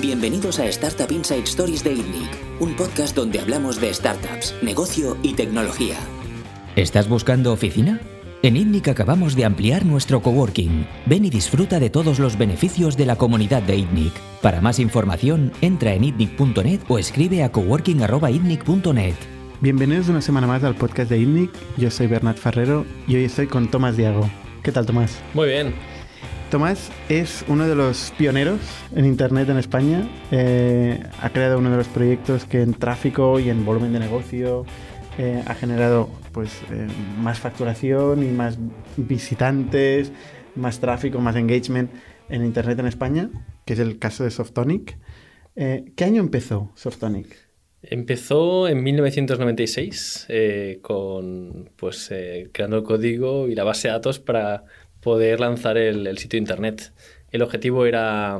Bienvenidos a Startup Inside Stories de ITNIC, un podcast donde hablamos de startups, negocio y tecnología. ¿Estás buscando oficina? En ITNIC acabamos de ampliar nuestro coworking. Ven y disfruta de todos los beneficios de la comunidad de ITNIC. Para más información, entra en itnic.net o escribe a coworking.itnic.net. Bienvenidos una semana más al podcast de ITNIC. Yo soy Bernat Ferrero y hoy estoy con Tomás Diago. ¿Qué tal, Tomás? Muy bien. Tomás es uno de los pioneros en Internet en España. Eh, ha creado uno de los proyectos que en tráfico y en volumen de negocio eh, ha generado pues, eh, más facturación y más visitantes, más tráfico, más engagement en Internet en España, que es el caso de Softonic. ¿Qué año empezó Softonic? Empezó en 1996 con pues creando el código y la base de datos para poder lanzar el, sitio internet. El objetivo era,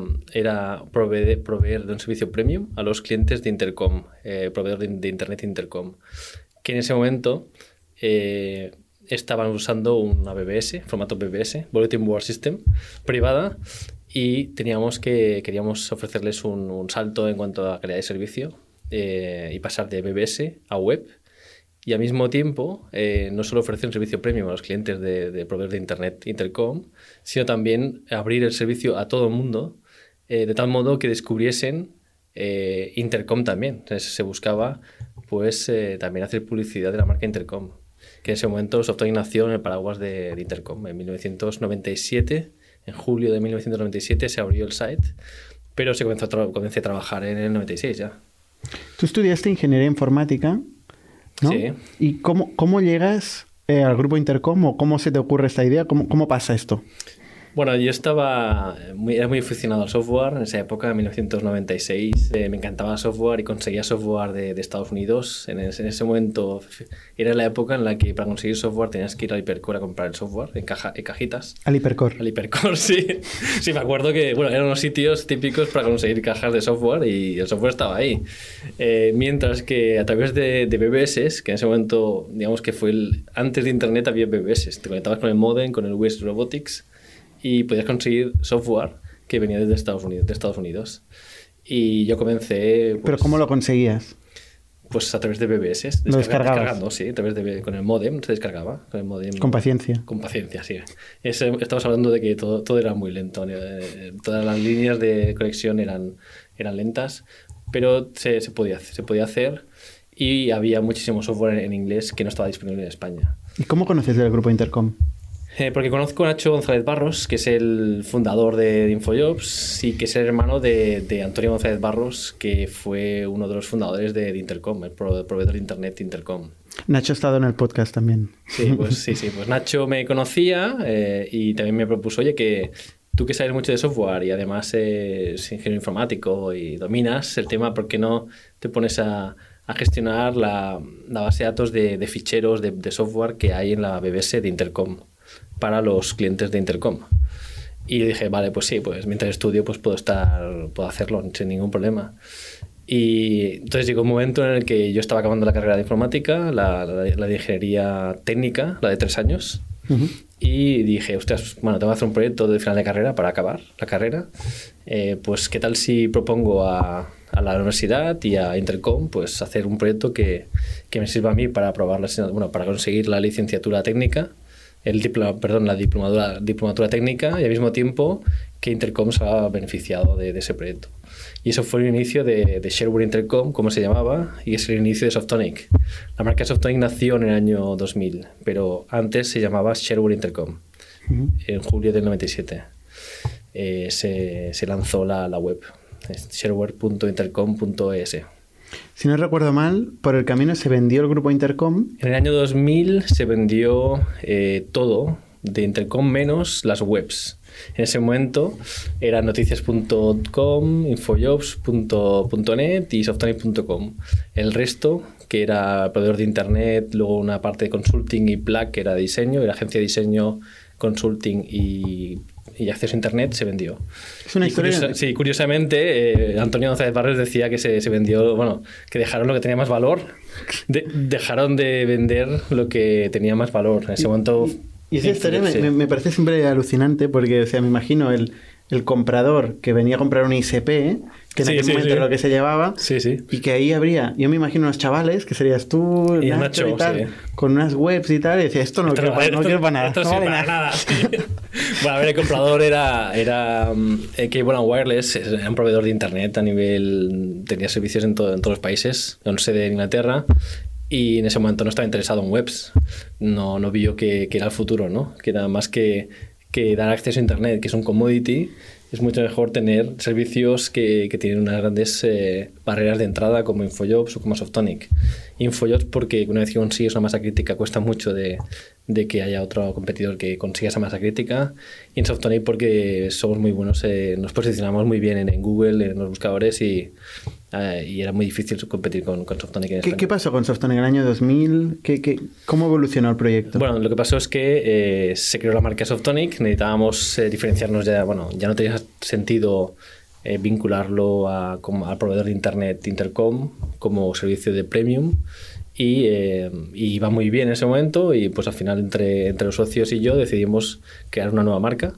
proveer, de un servicio premium a los clientes de Intercom, proveedor de, Internet Intercom que en ese momento eh, estaban usando una BBS, formato BBS, Bulletin Board System, privada, y teníamos que, queríamos ofrecerles un, salto en cuanto a calidad de servicio eh, y pasar de BBS a web. Y al mismo tiempo, eh, no solo ofrecer un servicio premium a los clientes de, de proveedores de Internet Intercom, sino también abrir el servicio a todo el mundo, de tal modo que descubriesen Intercom también. Entonces se buscaba pues eh, también hacer publicidad de la marca Intercom, que en ese momento Softonic nació en el paraguas de, Intercom. En 1997, en julio de 1997 se abrió el site, pero se comenzó a comencé a trabajar en el 96 ya. Tú estudiaste ingeniería informática, ¿no? Sí. ¿Y cómo, cómo llegas eh, al grupo Intercom o cómo se te ocurre esta idea? ¿Cómo, cómo pasa esto? Bueno, yo estaba muy, era muy aficionado al software en esa época, en 1996. Eh, me encantaba el software y conseguía software de, Estados Unidos. En ese, en ese, momento era la época en la que para conseguir software tenías que ir al Hipercore a comprar el software en, caja, en cajitas. Al Hipercore. Al Hipercore, sí. Sí, me acuerdo que bueno, eran unos sitios típicos para conseguir cajas de software y el software estaba ahí. Eh, mientras que a través de, de, BBS, que en ese momento, digamos que fue el, antes de Internet había BBS. Te conectabas con el modem, con el US Robotics y podías conseguir software que venía desde Estados Unidos. De Estados Unidos. Y yo comencé... ¿Pero cómo lo conseguías? Pues a través de BBS. ¿Lo descargabas? Descargando, sí. A través de, con el modem se descargaba. Con, el modem, con paciencia. Con paciencia, sí. estamos hablando de que todo, todo era muy lento. Eh, todas las líneas de conexión eran, eran lentas, pero se, se, podía, se podía hacer y había muchísimo software en, en inglés que no estaba disponible en España. ¿Y cómo conoces del grupo Intercom? Eh, porque conozco a Nacho González Barros, que es el fundador de, Infojobs y que es el hermano de, Antonio González Barros, que fue uno de los fundadores de, Intercom, el proveedor de Internet Intercom. Nacho ha estado en el podcast también. Sí, pues sí, sí. Pues Nacho me conocía eh, y también me propuso, oye, que tú que sabes mucho de software y además es ingeniero informático y dominas el tema, ¿por qué no te pones a, gestionar la, base de datos de, ficheros de, de, software que hay en la BBS de Intercom? Para los clientes de Intercom. Y dije, vale, pues sí, pues mientras estudio pues puedo estar, puedo hacerlo sin ningún problema. Y entonces llegó un momento en el que yo estaba acabando la carrera de informática, la, la, de ingeniería técnica, la de tres años, y dije, ostras, bueno, tengo que hacer un proyecto de final de carrera para acabar la carrera. Eh, pues, ¿qué tal si propongo a, a, la universidad y a Intercom pues hacer un proyecto que, que me sirva a mí para aprobar la, bueno, para conseguir la licenciatura técnica el perdón, la diplomatura, diplomatura técnica y al mismo tiempo que Intercom se ha beneficiado de, ese proyecto. Y eso fue el inicio de, de, Sherwood Intercom, como se llamaba, y es el inicio de Softonic. La marca Softonic nació en el año 2000, pero antes se llamaba Sherwood Intercom, en julio del 97. Eh, se, se, lanzó la, la web, shareware.intercom.es. Si no recuerdo mal, por el camino se vendió el grupo Intercom. En el año 2000 se vendió eh, todo de Intercom menos las webs. En ese momento eran noticias.com, infojobs.net y softonic.com. El resto, que era proveedor de internet, luego una parte de consulting y Plaque, que era diseño, era agencia de diseño, consulting y y acceso a Internet se vendió. Es una historia. sí, curiosamente, eh, Antonio González Barres decía que se, se, vendió, bueno, que dejaron lo que tenía más valor, dejaron de vender lo que tenía más valor. En ese momento. Y esa historia me, me, parece siempre alucinante porque, o sea, me imagino el, el comprador que venía a comprar un ISP, que en Sí, aquel sí, momento era lo que se llevaba, y que ahí habría, yo me imagino unos chavales, que serías tú, Y Nacho, Nacho, y tal, sí. con unas webs y tal, y decía, esto no Esto quiero, para, no quiero para nada. esto no vale para nada. nada, bueno, a ver, el comprador era, era eh, Cable and Wireless, era un proveedor de internet a nivel. tenía servicios en, todo- en todos los países, con sede en Inglaterra. Y en ese momento no estaba interesado en webs. No, no vio que, que era el futuro, ¿no? Que era más que, que dar acceso a internet, que es un commodity. Es mucho mejor tener servicios que, que tienen unas grandes eh, barreras de entrada como Infojobs o como Softonic. Infojobs porque una vez que consigues una masa crítica cuesta mucho de, de que haya otro competidor que consiga esa masa crítica. Y en Softonic porque somos muy buenos, eh, nos posicionamos muy bien en, en Google, en los buscadores y, eh, y era muy difícil competir con, con Softonic en ¿Qué, España. qué pasó con Softonic en el año 2000? ¿Qué, qué, ¿Cómo evolucionó el proyecto? Bueno, lo que pasó es que eh, se creó la marca Softonic, necesitábamos eh, diferenciarnos ya, bueno, ya no tenía sentido eh, vincularlo a, como- al proveedor de Internet Intercom como servicio de premium y, eh, y iba muy bien en ese momento y pues al final entre, entre los socios y yo decidimos crear una nueva marca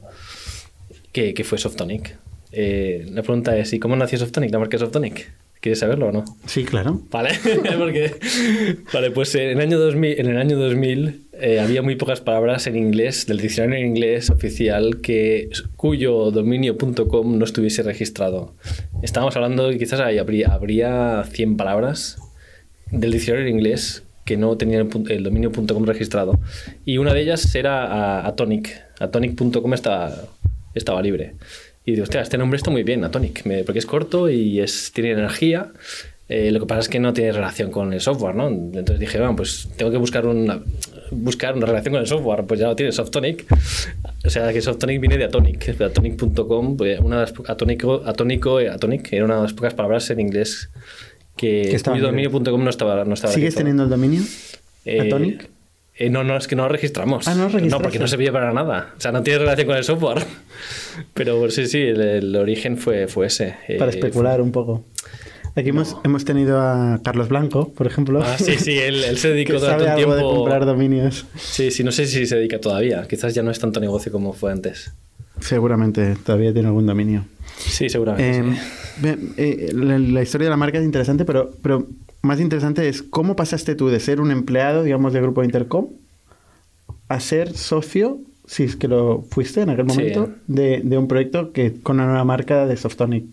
que, que fue Softonic. Eh, la pregunta es, ¿y cómo nació Softonic, la marca Softonic? ¿Quieres saberlo o no? Sí, claro. Vale, porque vale, pues en el año 2000, en el año 2000 eh, había muy pocas palabras en inglés del diccionario en inglés oficial que cuyo dominio.com no estuviese registrado. Estábamos hablando de que quizás habría, habría 100 palabras del diccionario en inglés que no tenían el, el dominio.com registrado. Y una de ellas era Atonic. Atonic.com estaba, estaba libre. Y digo, hostia, este nombre está muy bien, Atonic, me- porque es corto y es, tiene energía. Eh, lo que pasa es que no tiene relación con el software, ¿no? Entonces dije, bueno, pues tengo que buscar una, buscar una relación con el software. Pues ya lo tiene, Softonic. O sea, que Softonic viene de Atonic. De Atonic.com, pues una de las, atónico, atónico, eh, Atonic era una de las pocas palabras en inglés que, dominio.com no estaba, no estaba ¿Sigues teniendo el dominio? Eh, ¿Atonic? eh, no, no, es que no lo registramos. Ah, no lo registraste. porque no se veía para nada. O sea, no tiene relación con el software. Pero sí, sí, el, el origen fue, fue ese. Para especular un poco. Aquí hemos, hemos tenido a Carlos Blanco, por ejemplo. Ah, sí, sí, él, él se dedicó un algo tiempo. de comprar dominios. Sí, sí, no sé si se dedica todavía. Quizás ya no es tanto negocio como fue antes. Seguramente todavía tiene algún dominio. Sí, seguramente. Eh, sí. eh, la, la historia de la marca es interesante, pero, pero más interesante es cómo pasaste tú de ser un empleado, digamos, del grupo Intercom a ser socio, si es que lo fuiste en aquel Sí. momento, de, de un proyecto que con una nueva marca de Softonic.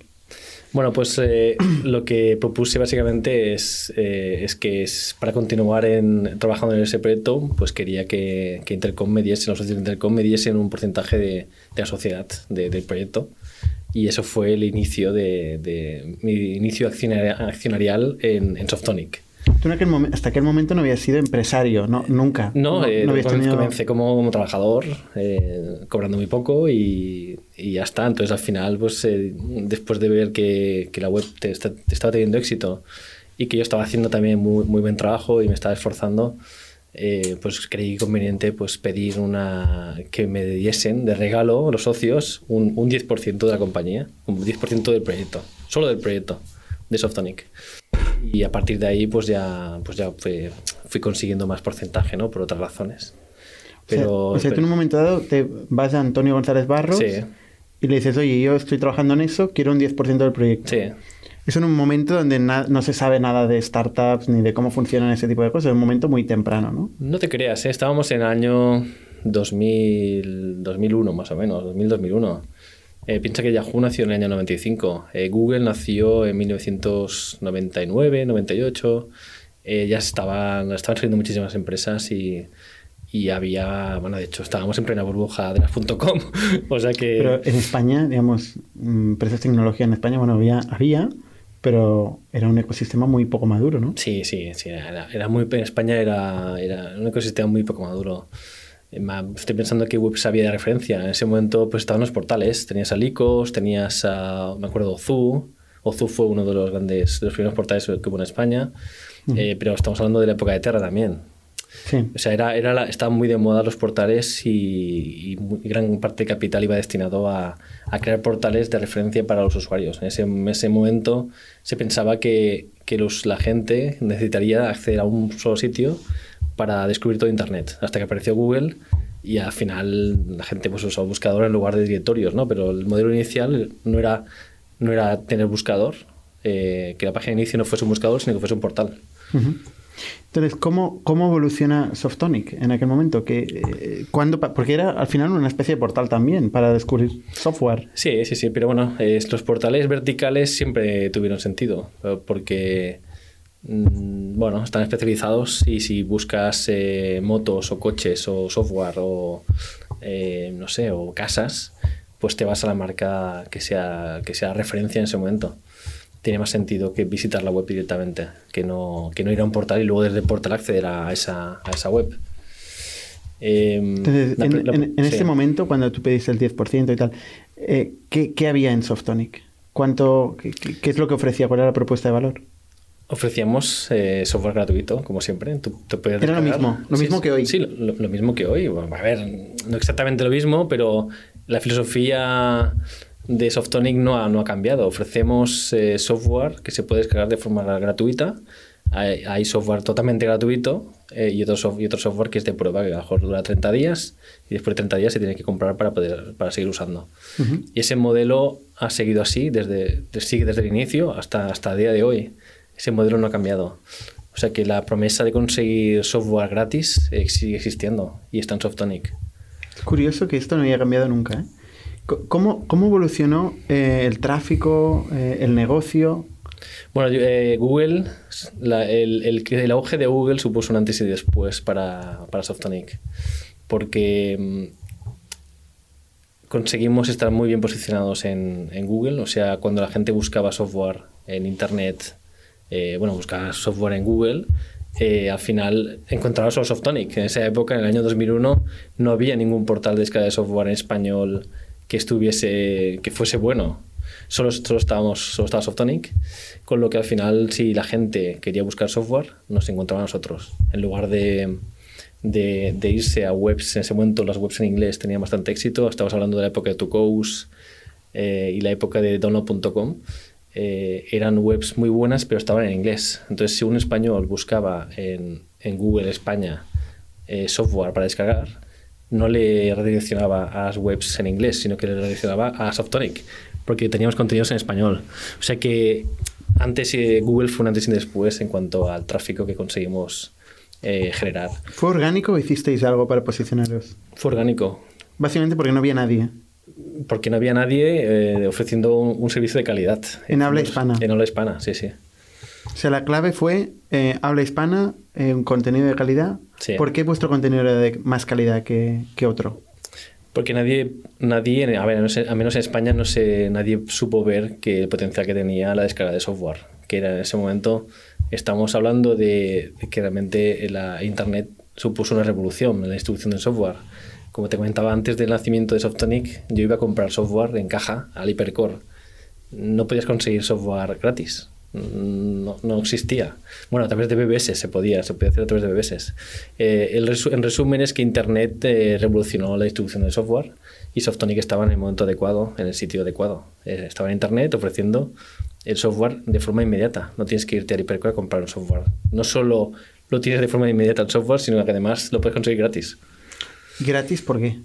Bueno, pues eh, lo que propuse básicamente es, eh, es que para continuar en, trabajando en ese proyecto, pues quería que, que Intercom me diese, los Intercom me diesen un porcentaje de, de la sociedad de- del proyecto. Y eso fue el inicio de, mi inicio accionaria- accionarial en Softonic. Tú en aquel hasta aquel momento no habías sido empresario, no, nunca. No, eh, habías comencé, tenido- comencé como, como trabajador, eh, cobrando muy poco y, y ya está. Entonces al final, pues eh, después de ver que, que la web te, está- te estaba teniendo éxito y que yo estaba haciendo también muy, muy buen trabajo y me estaba esforzando, eh, pues creí conveniente pues pedir una que me diesen de regalo los socios un, un 10% de la compañía, un 10% del proyecto, solo del proyecto de Softonic. Y a partir de ahí, pues ya, pues ya fui, fui consiguiendo más porcentaje, ¿no? Por otras razones. O sea, Pero, o sea, tú en pero- un momento dado te vas a Antonio González Barros Sí. y le dices, oye, yo estoy trabajando en eso, quiero un 10% del proyecto. sí, Es en un momento donde no se sabe nada de startups ni de cómo funcionan ese tipo de cosas. Es un momento muy temprano, ¿no? no te creas, ¿eh? estábamos en el año 2000, 2001 más o menos, 2000-2001. Eh, piensa que Yahoo nació en el año 95, eh, Google nació en 1999, 98, eh, ya estaban, estaban saliendo muchísimas empresas y, y había, bueno, de hecho estábamos en plena burbuja de las .com, o sea que... Pero en España, digamos, mm, empresas de tecnología en España, bueno, había, había, pero era un ecosistema muy poco maduro, ¿no? Sí, sí, sí. Era, era muy, en España era, era un ecosistema muy poco maduro. Eh, Estoy pensando que web había de referencia. En ese momento pues estaban los portales. Tenías a Lycos, tenías a, me acuerdo, Ozu. Ozu fue uno de los grandes, de los primeros portales que hubo en España. Eh, pero estamos hablando de la época de Terra también. Sí. O sea, era, era la- estaban muy de moda los portales y, y muy- gran parte del capital iba destinado a, a crear portales de referencia para los usuarios. En ese, en ese momento se pensaba que, que los, la gente necesitaría acceder a un solo sitio para descubrir todo Internet. Hasta que apareció Google y al final la gente pues usaba buscador en lugar de directorios, ¿no? Pero el modelo inicial no era, no era tener buscador, eh, que la página de inicio no fuese un buscador, sino que fuese un portal. Entonces, ¿cómo, ¿cómo evoluciona Softonic en aquel momento? Que, eh, ¿cuándo porque era al final una especie de portal también para descubrir software. Sí, sí, sí, pero bueno, los portales verticales siempre tuvieron sentido, porque mm, bueno, están especializados y si buscas eh, motos o coches o software o eh, no sé, o casas, pues te vas a la marca que sea, que sea referencia en ese momento tiene más sentido que visitar la web directamente, que no, que no ir a un portal y luego desde el portal acceder a esa, a esa web. Em, Entonces, en, este momento, cuando tú pediste el 10% y tal, eh, ¿qué, ¿qué, había en Softonic? ¿Cuánto, qué, qué, es lo que ofrecía? ¿Cuál era la propuesta de valor? Ofrecíamos eh, software gratuito, como siempre. Tú, era lo mismo, lo mismo que hoy. Sí, lo, lo, mismo que hoy. a ver, no exactamente lo mismo, pero la filosofía de Softonic no ha, no ha cambiado. Ofrecemos eh, software que se puede descargar de forma gratuita. Hay, software totalmente gratuito eh, y, otro y otro software que es de prueba, que a lo mejor dura 30 días y después de 30 días se tiene que comprar para, poder, para seguir usando. Y ese modelo ha seguido así desde, sigue desde el inicio hasta, hasta el día de hoy. Ese modelo no ha cambiado. O sea que la promesa de conseguir software gratis eh, sigue existiendo y está en Softonic. Es curioso que esto no haya cambiado nunca. ¿eh? ¿Cómo, cómo evolucionó eh, el tráfico, eh, el negocio? Bueno, Google, el, el, el, auge de Google supuso un antes y después para, para Softonic, porque mm, conseguimos estar muy bien posicionados en, en, Google, o sea, cuando la gente buscaba software en Internet, bueno, buscaba software en Google, al final encontraba solo Softonic. En esa época, en el año 2001, no había ningún portal de descarga de software en español que estuviese, que fuese bueno. Solo, solo, estábamos, solo estaba Softonic, con lo que al final, si la gente quería buscar software, nos encontraba a nosotros. En lugar de, de, de, irse a webs, en ese momento las webs en inglés tenían bastante éxito. Estabas hablando de la época de Tucous eh, y la época de download.com. Eh, eran webs muy buenas, pero estaban en inglés. Entonces, si un español buscaba en, en Google España eh, software para descargar, no le redireccionaba a las webs en inglés, sino que le redireccionaba a Softonic, porque teníamos contenidos en español. O sea que antes eh, Google fue un antes y después en cuanto al tráfico que conseguimos eh, generar. ¿Fue orgánico o hicisteis algo para posicionaros? Fue orgánico. Básicamente porque no había nadie. Porque no había nadie eh, ofreciendo un, servicio de calidad. En habla hispana. En habla hispana, sí, sí. O sea, la clave fue habla hispana, un contenido de calidad ¿Por qué vuestro contenido era de más calidad que, otro? Porque nadie, nadie a ver, al menos en España, no sé, nadie supo ver que el potencial que tenía la descarga de software. Que era en ese momento, estamos hablando de, que realmente la Internet supuso una revolución en la distribución del software. Como te comentaba antes del nacimiento de Softonic, yo iba a comprar software en caja al Hypercore. No podías conseguir software gratis no, existía. Bueno, a través de BBS se podía, se podía hacer a través de BBS. Eh, en resumen es que Internet eh, revolucionó la distribución del software y Softonic estaba en el momento adecuado, en el sitio adecuado. Eh, estaba en Internet ofreciendo el software de forma inmediata. No tienes que irte a Hypercore a comprar un software. No solo lo tienes de forma inmediata el software, sino que además lo puedes conseguir gratis. ¿Gratis por qué?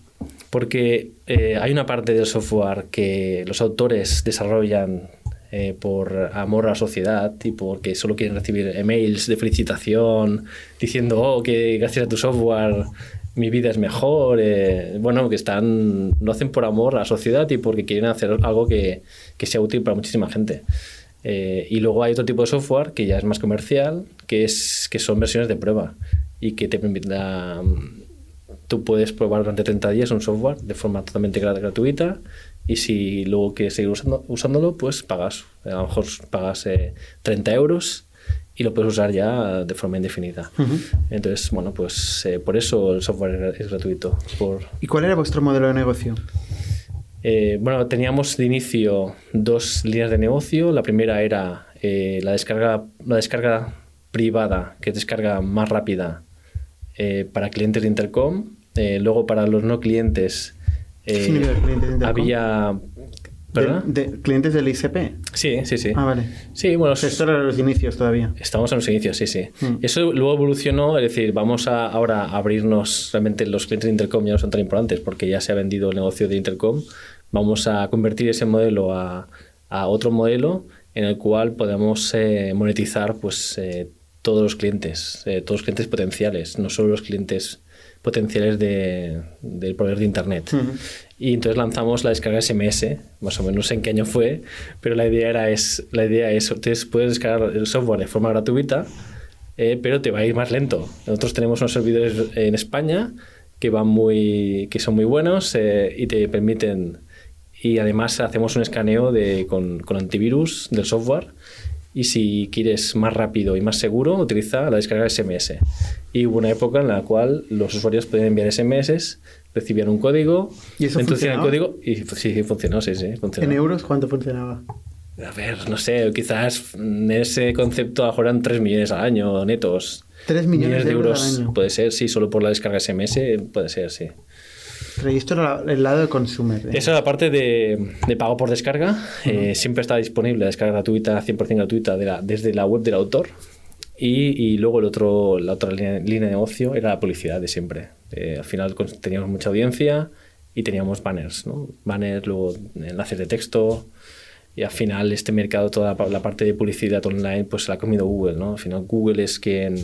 Porque hay una parte del software que los autores desarrollan eh, por amor a la sociedad y porque solo quieren recibir emails de felicitación diciendo, oh, que gracias a tu software mi vida es mejor. Eh, bueno, que están, lo hacen por amor a la sociedad y porque quieren hacer algo que, que sea útil para muchísima gente. Eh, y luego hay otro tipo de software que ya es más comercial, que, es, que son versiones de prueba y que te permiten... Tú puedes probar durante 30 días un software de forma totalmente gratuita y si luego quieres seguir usándolo, pues pagas. A lo mejor pagas 30 eh, euros y lo puedes usar ya de forma indefinida. Entonces, bueno, pues eh, por eso el software es gratuito. Por... ¿Y cuál era vuestro modelo de negocio? Eh, bueno, teníamos de inicio dos líneas de negocio. La primera era la, descarga, la descarga privada, que es descarga más rápida para clientes de Intercom. Luego para los no clientes, eh, había ¿Perdona? De, de clientes del ICP. Sí, sí, sí. Ah, vale. Sí, bueno, esto era los inicios todavía. Estamos en los inicios, sí, sí. Mm. Eso luego evolucionó, es decir, vamos a ahora a abrirnos, realmente los clientes de Intercom ya no son tan importantes porque ya se ha vendido el negocio de Intercom. Vamos a convertir ese modelo a, a otro modelo en el cual podemos eh, monetizar pues, eh, todos los clientes, eh, todos los clientes potenciales, no solo los clientes potenciales de- del proveedor de Internet. Y entonces lanzamos la descarga SMS, más o menos en qué año fue, pero la idea era es, la idea es, ustedes puedes descargar el software de forma gratuita, eh, pero te va a ir más lento. Nosotros tenemos unos servidores en España que van muy, que son muy buenos eh, y te permiten y además hacemos un escaneo de, con, con antivirus del software y si quieres más rápido y más seguro utiliza la descarga SMS. Y hubo una época en la cual los usuarios podían enviar SMS, recibían un código, ¿Y eso introducían el código y sí, funcionó, sí, sí, funcionó. ¿En euros cuánto funcionaba? A ver, no sé, quizás en ese concepto a lo mejor eran 3 millones al año netos. 3 millones de euros al año. Puede ser, sí, solo por la descarga SMS, puede ser, sí. Era el lado de consumer. ¿eh? Esa es la parte de, de pago por descarga. Eh, siempre está disponible la descarga gratuita, 100% gratuita, de la- desde la web del autor. Y, y luego el otro, la otra línea, línea de negocio era la publicidad de siempre. Eh, al final teníamos mucha audiencia y teníamos banners, ¿no? Banners, luego enlaces de texto. Y al final este mercado, toda la la parte de publicidad online, pues se la ha comido Google, ¿no? Al final Google es quien,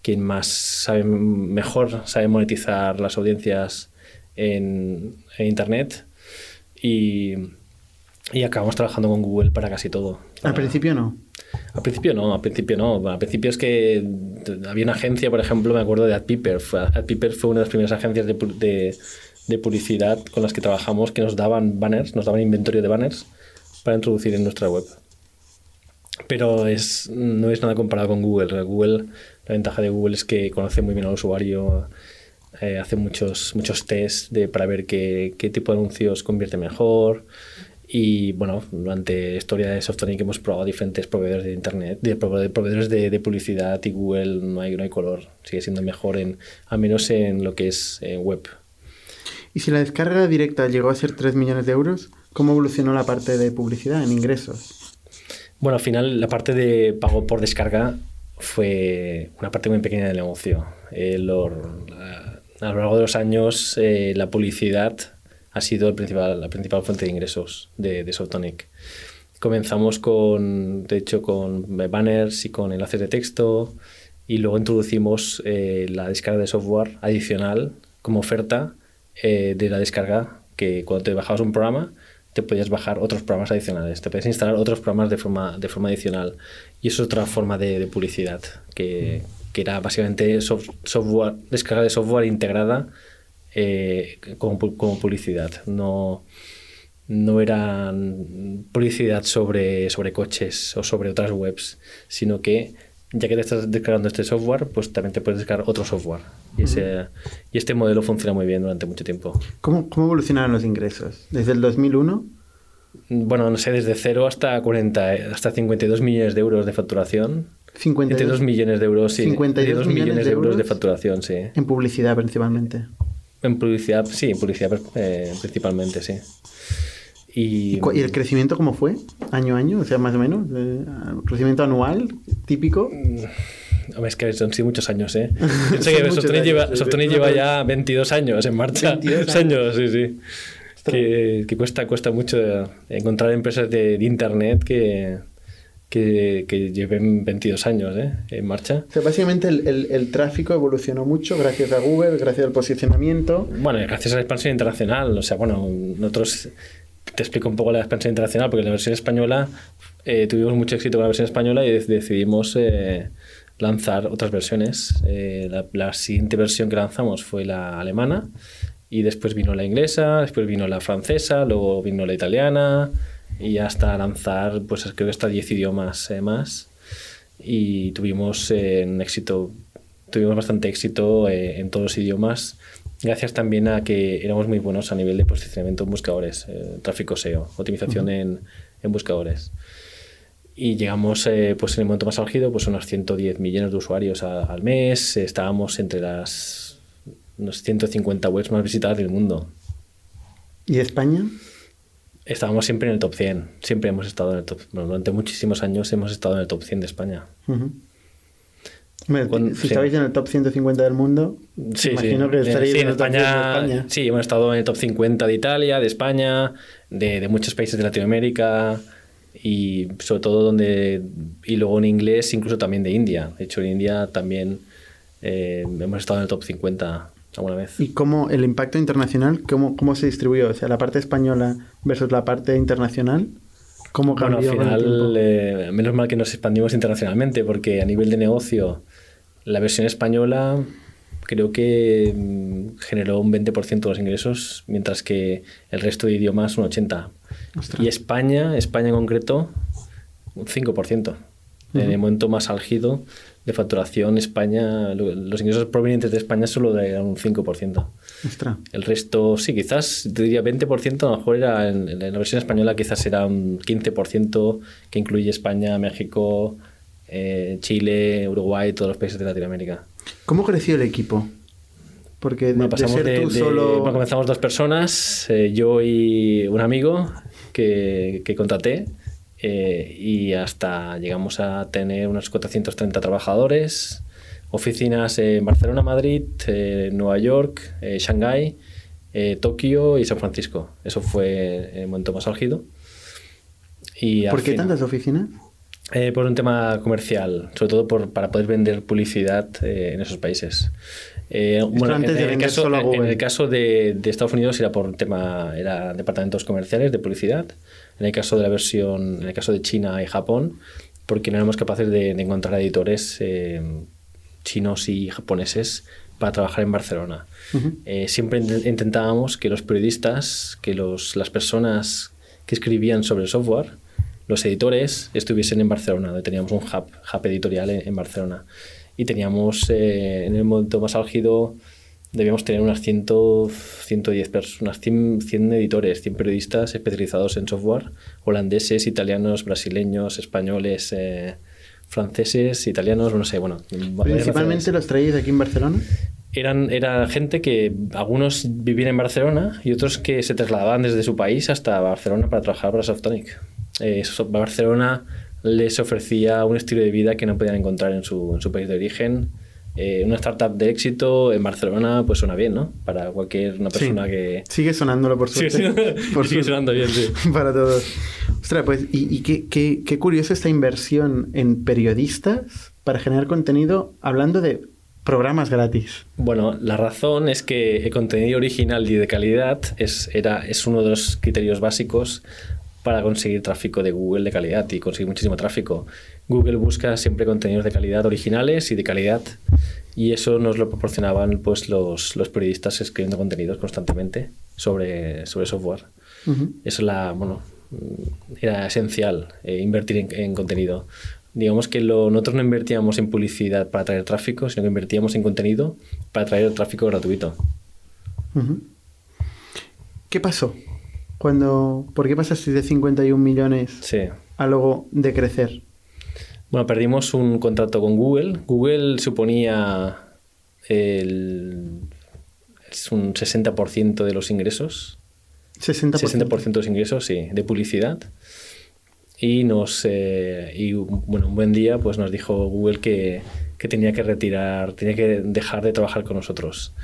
quien más sabe, mejor sabe monetizar las audiencias en, en Internet y, y acabamos trabajando con Google para casi todo. Al principio no. Al principio no, al principio no. Al principio es que había una agencia, por ejemplo, me acuerdo de AdPeeper. Fue- AdPeeper fue una de las primeras agencias de, de- de publicidad con las que trabajamos que nos daban banners, nos daban inventario de banners para introducir en nuestra web. Pero es, no es nada comparado con Google. Google, la ventaja de Google es que conoce muy bien al usuario, eh, hace muchos, muchos tests de, para ver qué, qué tipo de anuncios convierte mejor. Y bueno, durante la historia de Softonic hemos probado diferentes proveedores de internet, de prove- proveedores de, de publicidad y Google no hay, no hay color. Sigue siendo mejor en, al menos en lo que es eh, web. Y si la descarga directa llegó a ser 3 millones de euros, ¿cómo evolucionó la parte de publicidad en ingresos? Bueno, al final la parte de pago por descarga fue una parte muy pequeña del negocio. Eh, lo- a lo largo de los años eh, la publicidad ha sido el principal, la principal fuente de ingresos de, de Softonic. Comenzamos con, de hecho, con banners y con enlaces de texto y luego introducimos eh, la descarga de software adicional como oferta eh, de la descarga que cuando te bajabas un programa te podías bajar otros programas adicionales, te podías instalar otros programas de forma, de forma adicional. Y eso es otra forma de, de publicidad, que, que era básicamente soft- software, descarga de software integrada eh, como, como publicidad. No, no era publicidad sobre, sobre coches o sobre otras webs, sino que ya que te estás descargando este software, pues también te puedes descargar otro software. Y, ese, y este modelo funciona muy bien durante mucho tiempo. ¿Cómo, cómo evolucionaron los ingresos? ¿Desde el 2001? Bueno, no sé, desde 0 hasta 40, eh, hasta 52 millones de euros de facturación. 52 Entre 2 millones de euros, sí. 52 de millones, de euros de euros facturación, sí. en publicidad principalmente. En publicidad, sí, en publicidad eh, principalmente, sí. Y, ¿Y, cu- y el crecimiento cómo fue? ¿Año a año? O sea, más o menos. eh, ¿Crecimiento anual típico? Hombre, es que son sí muchos años, ¿eh? Piensa que Softonic lleva, sí, Softonic sí. lleva ya 22 años en marcha. 22 años, sí, sí. Que, que cuesta, cuesta mucho encontrar empresas de, de Internet que, que, que lleven 22 años ¿eh? en marcha. O sea, básicamente el, el- el tráfico evolucionó mucho gracias a Google, gracias al posicionamiento. Bueno, gracias a la expansión internacional. O sea, bueno, nosotros te explico un poco la expansión internacional, porque la versión española eh, tuvimos mucho éxito con la versión española y dec- decidimos eh, lanzar otras versiones. Eh, la, la siguiente versión que lanzamos fue la alemana y después vino la inglesa, después vino la francesa, luego vino la italiana y hasta lanzar, pues creo que hasta 10 idiomas eh, más y tuvimos eh, un éxito, tuvimos bastante éxito eh, en todos los idiomas, gracias también a que éramos muy buenos a nivel de posicionamiento en buscadores, eh, tráfico SEO, optimización en, en buscadores. Y llegamos, eh, pues en el momento más álgido, pues unos 110 millones de usuarios a- al mes, estábamos entre las unos 150 webs más visitadas del mundo. ¿Y España? Estábamos siempre en el top 100, siempre hemos estado en el top, bueno, durante muchísimos años hemos estado en el top 100 de España. Cuando- si sí. estabais en el top 150 del mundo, Sí, imagino sí. que estaréis sí, en el top 100 de España. Sí, hemos estado en el top 50 de Italia, de España, de, de muchos países de Latinoamérica y sobre todo donde... Y luego en inglés, incluso también de India. De hecho, en India también eh, hemos estado en el top 50 alguna vez. ¿Y cómo el impacto internacional, cómo, cómo se distribuyó? O sea, la parte española versus la parte internacional, ¿cómo Bueno, al cambió con el final, eh, menos mal que nos expandimos internacionalmente, porque a nivel de negocio, la versión española creo que mm, generó un 20% de los ingresos, mientras que el resto de idiomas un 80%. Ostras. Y España, España en concreto, un 5%. En el momento más álgido de facturación, España, lo- los ingresos provenientes de España solo eran un 5%. Ostras. El resto, sí, quizás, te diría 20%, a lo mejor era en, en la versión española quizás era un 15% que incluye España, México, eh, Chile, Uruguay, todos los países de Latinoamérica. ¿Cómo creció el equipo? Porque de, Bueno, de pasamos ser de, tú de- solo... bueno, comenzamos dos personas, eh, yo y un amigo que, que contraté, eh, y hasta llegamos a tener unos 430 trabajadores, oficinas en Barcelona, Madrid, eh, Nueva York, eh, Shanghái, eh, Tokio y San Francisco. Eso fue el momento más álgido. Y ¿Por qué final- tantas oficinas? eh, por un tema comercial, sobre todo por, para poder vender publicidad eh, en esos países. Eh, bueno, antes en, el caso, en- el caso de, de Estados Unidos era por un tema, era departamentos comerciales de publicidad. En el caso de la versión, en el caso de China y Japón, porque no éramos capaces de, de encontrar editores eh, chinos y japoneses para trabajar en Barcelona. Eh, siempre int- intentábamos que los periodistas, que los, las personas que escribían sobre el software, los editores, estuviesen en Barcelona, donde teníamos un hub, hub editorial en, en Barcelona. Y teníamos, eh, en el momento más álgido, debíamos tener unas 100, 110 personas, 100, 100 editores, 100 periodistas especializados en software, holandeses, italianos, brasileños, españoles, eh, franceses, italianos, no sé, bueno. Principalmente los traéis aquí en Barcelona. eran, era gente que algunos vivían en Barcelona y otros que se trasladaban desde su país hasta Barcelona para trabajar para Softonic. Eh, Barcelona les ofrecía un estilo de vida que no podían encontrar en su, en su país de origen. Eh, una startup de éxito en Barcelona pues suena bien, ¿no? Para cualquier una persona Sí. que... Sigue sonándolo, por suerte. sí. Por Sigue sonando bien, sí. Para todos. Ostras, pues, y, y qué, qué- qué curioso esta inversión en periodistas para generar contenido hablando de programas gratis. Bueno, la razón es que el contenido original y de calidad es, era, es uno de los criterios básicos para conseguir tráfico de Google de calidad y conseguir muchísimo tráfico. Google busca siempre contenidos de calidad originales y de calidad y eso nos lo proporcionaban pues, los, los periodistas escribiendo contenidos constantemente sobre, sobre software. Ujú. Eso la, bueno, era esencial eh, invertir en, en contenido. Digamos que lo- nosotros no invertíamos en publicidad para traer tráfico, sino que invertíamos en contenido para traer tráfico gratuito. ¿Qué pasó? Cuando, ¿Por qué pasaste de 51 millones Sí. a luego de crecer? Bueno, perdimos un contrato con Google. Google suponía el, es un 60% de los ingresos. 60%. 60% de los ingresos, sí, de publicidad. Y nos eh, y bueno, un buen día pues nos dijo Google que, que tenía que retirar, tenía que dejar de trabajar con nosotros.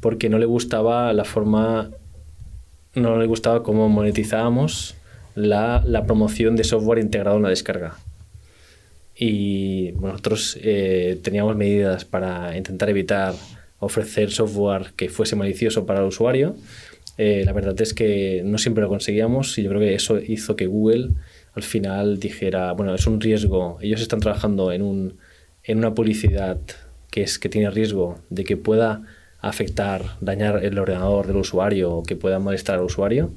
Porque no le gustaba la forma, no le gustaba cómo monetizábamos la, la promoción de software integrado en la descarga. Y nosotros eh, teníamos medidas para intentar evitar ofrecer software que fuese malicioso para el usuario. Eh, la verdad es que no siempre lo conseguíamos y yo creo que eso hizo que Google al final dijera, bueno, es un riesgo, ellos están trabajando en, un, en una publicidad que, es, que tiene riesgo de que pueda afectar, dañar el ordenador del usuario o que pueda molestar al usuario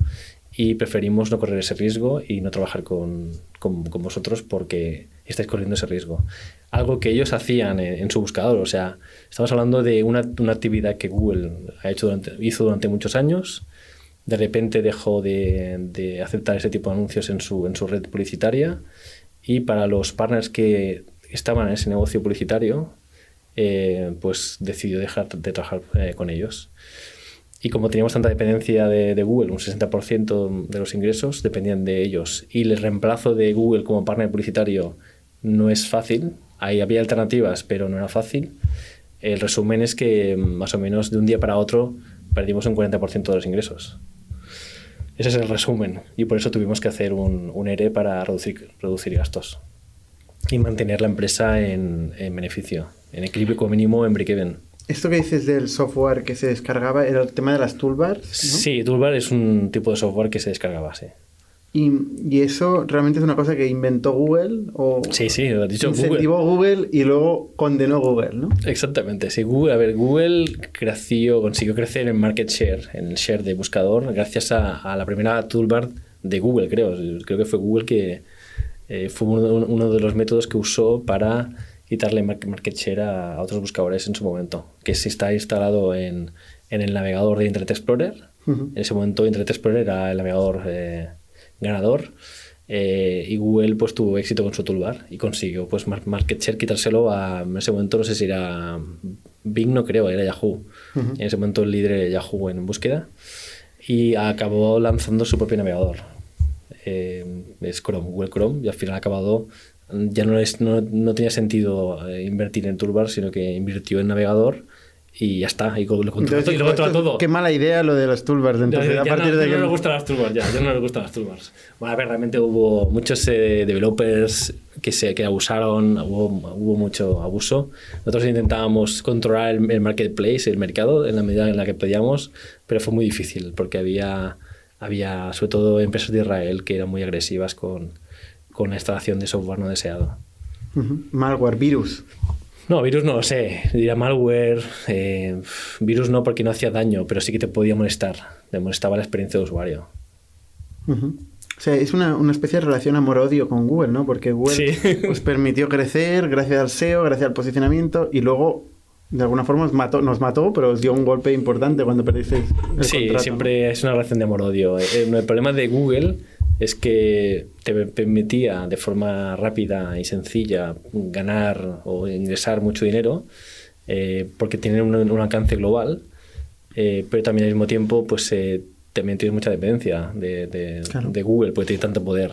y preferimos no correr ese riesgo y no trabajar con, con, con vosotros porque estáis corriendo ese riesgo. Algo que ellos hacían en, en su buscador, o sea, estamos hablando de una, una actividad que Google ha hecho durante, hizo durante muchos años, de repente dejó de, de, aceptar ese tipo de anuncios en su, en su red publicitaria y para los partners que estaban en ese negocio publicitario, eh, pues decidió dejar de trabajar eh, con ellos. Y como teníamos tanta dependencia de, de Google, un 60% de los ingresos dependían de ellos, y el reemplazo de Google como partner publicitario no es fácil, ahí había alternativas, pero no era fácil, el resumen es que mm, más o menos de un día para otro perdimos un 40% de los ingresos. Ese es el resumen, y por eso tuvimos que hacer un, un ERE para reducir, reducir gastos y mantener la empresa en, en beneficio, en equilibrio mínimo en break-even. Esto que dices del software que se descargaba era el tema de las toolbars. ¿no? Sí, Toolbar es un tipo de software que se descargaba, sí. Y, y eso realmente es una cosa que inventó Google o Sí, sí, lo has dicho incentivó Google. y luego condenó Google, ¿no? Exactamente, sí, Google, a ver, Google creció, consiguió crecer en market share, en el share de buscador, gracias a, a la primera toolbar de Google, creo. Creo que fue Google que eh, fue uno, uno de los métodos que usó para quitarle mar- market share a, a otros buscadores en su momento, que sí está instalado en, en el navegador de Internet Explorer. En ese momento Internet Explorer era el navegador eh, ganador eh, y Google pues tuvo éxito con su toolbar y consiguió pues mar- market share quitárselo a en ese momento no sé si era Bing no creo era Yahoo. En ese momento el líder era Yahoo en búsqueda y acabó lanzando su propio navegador. Eh, es Chrome Google Chrome y al final ha acabado ya no, es, no, no tenía sentido eh, invertir en toolbar sino que invirtió en navegador y ya está y lo controla, Entonces, y lo todo Qué mala idea lo de las toolbars. ya, Entonces, ya a partir no, de ya que... no le gustan las toolbars, ya, ya no le gustan las toolbars. Bueno, a ver, realmente hubo muchos eh, developers que se que abusaron, hubo, hubo mucho abuso. Nosotros intentábamos controlar el, el marketplace, el mercado, en la medida en la que podíamos, pero fue muy difícil porque había, había sobre todo empresas de Israel que eran muy agresivas con, con la instalación de software no deseado. Ujú. Malware, virus. No, virus no lo sé. Diría malware. eh, virus no porque no hacía daño, pero sí que te podía molestar. Te molestaba la experiencia de usuario. O sea, es una, una especie de relación amor-odio con Google, ¿no? Porque Google Sí. os permitió crecer gracias al SEO, gracias al posicionamiento y luego, de alguna forma, os mató, nos mató, pero os dio un golpe importante cuando perdisteis el Sí, contrato, ¿no? siempre es una relación de amor-odio. Eh, El problema de Google es que te permitía de forma rápida y sencilla ganar o ingresar mucho dinero eh, porque tienen un, un alcance global, eh, pero también al mismo tiempo pues eh, también tienes mucha dependencia de, de- Claro. de Google porque tiene tanto poder.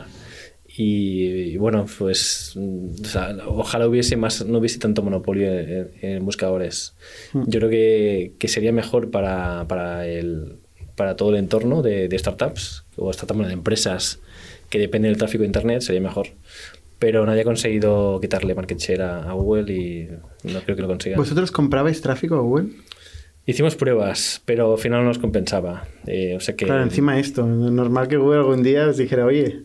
Y, y bueno, pues mm, o sea, ojalá hubiese más, no hubiese tanto monopolio en, en buscadores. Yo creo que, que sería mejor para, para, el, para todo el entorno de, de startups o startups de empresas que dependen del tráfico de Internet, sería mejor. Pero nadie ha conseguido quitarle market share a, a Google y no creo que lo consigan. ¿Vosotros comprabais tráfico a Google? Hicimos pruebas, pero al final no nos compensaba. Eh, o sea que, Claro, encima esto. Normal que Google algún día os dijera, oye,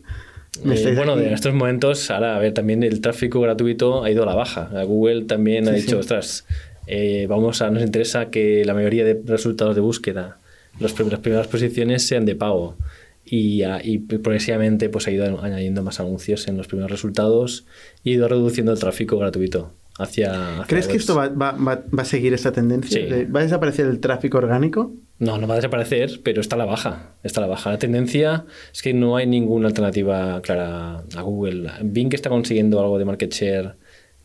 Eh, bueno, aquí". en estos momentos, ahora, a ver, también el tráfico gratuito ha ido a la baja. Google también ha Sí, dicho, sí. ostras, eh, vamos a, nos interesa que la mayoría de resultados de búsqueda, los las primeras posiciones sean de pago. Y, progresivamente pues, ha ido añadiendo más anuncios en los primeros resultados y ha ido reduciendo el tráfico gratuito hacia... hacia ¿Crees que esto va, va- va- va a seguir esta tendencia? Sí. ¿Va a desaparecer el tráfico orgánico? No, no va a desaparecer, pero está a la baja. Está a la baja. La tendencia es que no hay ninguna alternativa clara a Google. Bing está consiguiendo algo de market share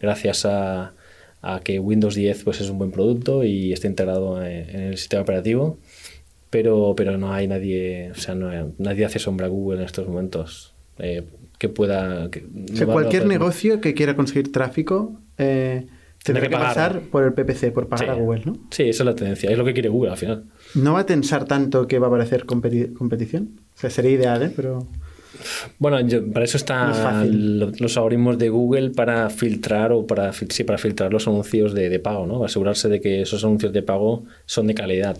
gracias a, a que Windows 10 pues, es un buen producto y está integrado en, en el sistema operativo, pero, pero no hay nadie, o sea, no hay- nadie hace sombra a Google en estos momentos eh, que pueda... que- O sea, no va- cualquier negocio que quiera conseguir tráfico eh, tendrá que pasar por el PPC, por pagar Sí. a Google, ¿no? Sí, esa es la tendencia. Es lo que quiere Google al final. ¿No va a tensar tanto que va a aparecer competi- competición? O sea, sería ideal, ¿eh? Pero... Bueno, yo- para eso No es están los algoritmos de Google para filtrar o para, sí, para filtrar los anuncios de, de pago, ¿no? Asegurarse de que esos anuncios de pago son de calidad.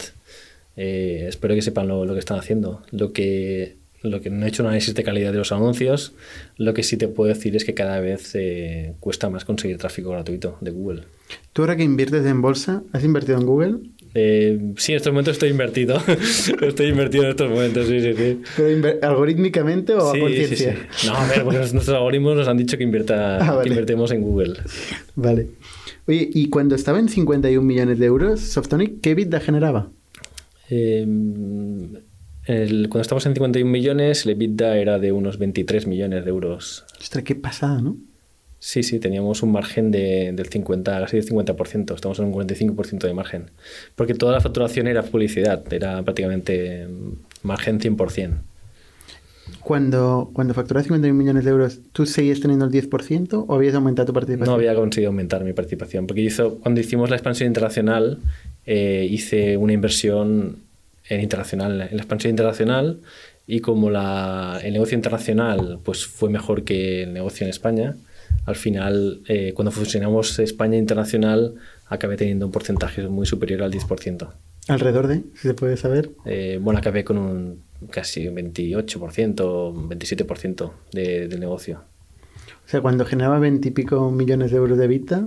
Eh, espero que sepan lo, lo que están haciendo. Lo que, lo que no he hecho un análisis de calidad de los anuncios, lo que sí te puedo decir es que cada vez eh, cuesta más conseguir tráfico gratuito de Google. ¿Tú ahora que inviertes en bolsa, has invertido en Google? Eh, sí, en estos momentos estoy invertido. estoy invertido en estos momentos, sí, sí, sí. ¿Pero algorítmicamente o Sí, a conciencia? sí, sí. No, a ver, porque nuestros algoritmos nos han dicho que, invierta, Ah, vale. que invertemos en Google. Vale. Oye, y cuando estaba en 51 millones de euros, Softonic, ¿qué EBITDA generaba? Eh, el- cuando estamos en 51 millones, el EBITDA era de unos 23 millones de euros. Ostras, qué pasada, ¿no? Sí, sí, teníamos un margen de, del 50, casi del 50%, estamos en un 45% de margen. Porque toda la facturación era publicidad, era prácticamente margen 100%. Cuando, cuando facturas 51 millones de euros, ¿tú seguías teniendo el 10% o habías aumentado tu participación? No había conseguido aumentar mi participación, porque hizo, cuando hicimos la expansión internacional, eh, hice una inversión en internacional, en la expansión internacional, y como la, el negocio internacional pues, fue mejor que el negocio en España, al final, eh, cuando fusionamos España internacional, acabé teniendo un porcentaje muy superior al 10%. ¿Alrededor de? Si se puede saber. Eh, bueno, acabé con un casi un 28%, 27% de, del negocio. O sea, cuando generaba 20 y pico millones de euros de vida,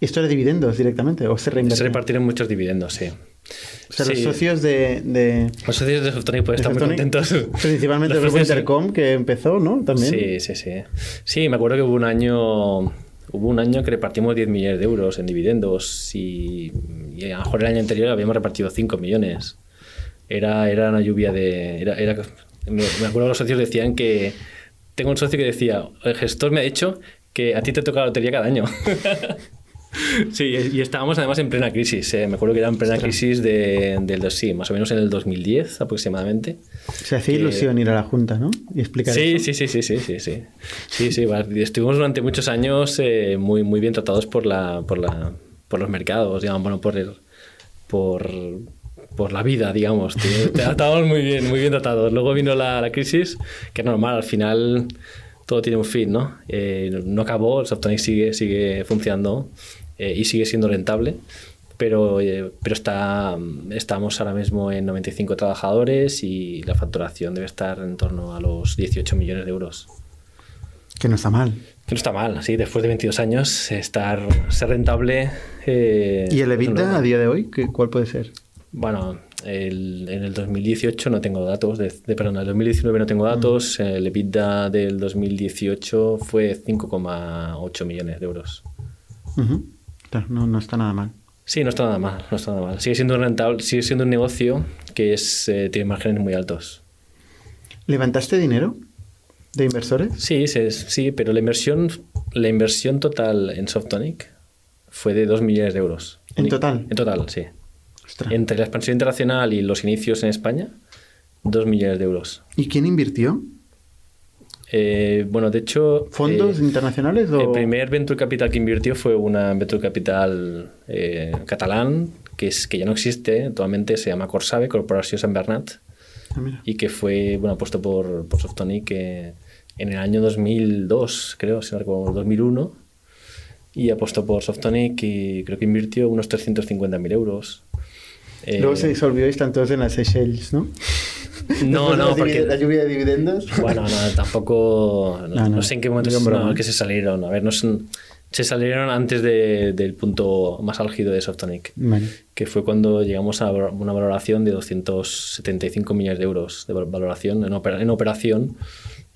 ¿esto era dividendos directamente o se reinvertía? Se repartieron muchos dividendos, sí. O sea, los socios de... de Los socios de Softonic pueden estar muy contentos. Principalmente Los socios- Intercom que empezó, ¿no? También. Sí, sí, sí. Sí, me acuerdo que hubo un año, hubo un año que repartimos 10 millones de euros en dividendos y, y a lo mejor el año anterior habíamos repartido 5 millones. Era, era una lluvia de... Era, era- me, me acuerdo que los socios decían que... Tengo un socio que decía, el gestor me ha dicho que a ti te toca la lotería cada año. Sí, y estábamos además en plena crisis. eh. Me acuerdo que era en plena crisis de, del sí, más o menos en el 2010 aproximadamente. Se hacía Que- ilusión ir a la Junta, ¿no? Y explicar Sí, eso. sí, sí, sí, sí, sí, sí. Sí, sí, estuvimos durante muchos años eh, muy, muy bien tratados por la, por la, por los mercados, digamos, bueno, por el, por, por la vida, digamos. tío. Estábamos muy bien, muy bien tratados. Luego vino la, la crisis, que es normal, al final todo tiene un fin, ¿no? Eh, no acabó, el Softonic sigue, sigue funcionando eh, y sigue siendo rentable. Pero, eh, pero está, estamos ahora mismo en 95 trabajadores y la facturación debe estar en torno a los 18 millones de euros. Que no está mal. Que no está mal, sí, después de 22 años, estar, ser rentable. eh, ¿Y el EBITDA a día de hoy? ¿qué- ¿Cuál puede ser? Bueno, el- en el 2018 no tengo datos, de, de- perdón, en el 2019 no tengo datos, el EBITDA del 2018 fue 5,8 millones de euros. Ujú. Claro, no, no está nada mal. Sí, no está nada mal, no está nada mal. Sigue siendo rentable, sigue siendo un negocio que es, eh, tiene márgenes muy altos. ¿Levantaste dinero de inversores? Sí, sí, sí, pero la inversión, la inversión total en Softonic fue de 2 millones de euros. ¿En total? En total, sí. Ostras. Entre la expansión internacional y los inicios en España, 2 millones de euros. ¿Y quién invirtió? Eh, bueno, de hecho... ¿Fondos eh, internacionales o...? El primer Venture Capital que invirtió fue una Venture Capital eh, catalán, que, es, que ya no existe, actualmente se llama Corsabe, Corporació Sant Bernat, Ah, y que fue bueno, puesto por, por Softonic eh, en el año 2002, creo, si no recuerdo, 2001, y apostó por Softonic y creo que invirtió unos 350.000 euros. Eh, Luego se disolvió y están todos en las Seychelles, ¿no? No, no, porque... La lluvia de dividendos. Bueno, no, tampoco. No, No, no, no sé en qué momento no, que se salieron. A ver, no son- se salieron antes de- del punto más álgido de Softonic, Vale. que fue cuando llegamos a una valoración de 275 millones de euros de val- valoración en, opera- en operación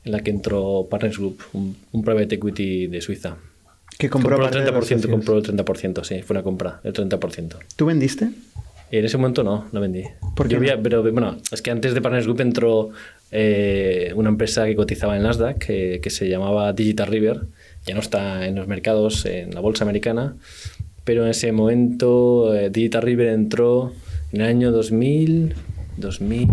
en la que entró Partners Group, un, un private equity de Suiza. Que compró, Compró, parte el de los 30%, socios. compró el 30%, sí, fue una compra, el 30%. ¿Tú vendiste? En ese momento no, no vendí. ¿Por qué Yo no? había- pero bueno, es que antes de Partners Group entró eh, una empresa que cotizaba en Nasdaq que, que se llamaba Digital River. Ya no está en los mercados, en la bolsa americana. Pero en ese momento eh, Digital River entró en el año 2000, 2000,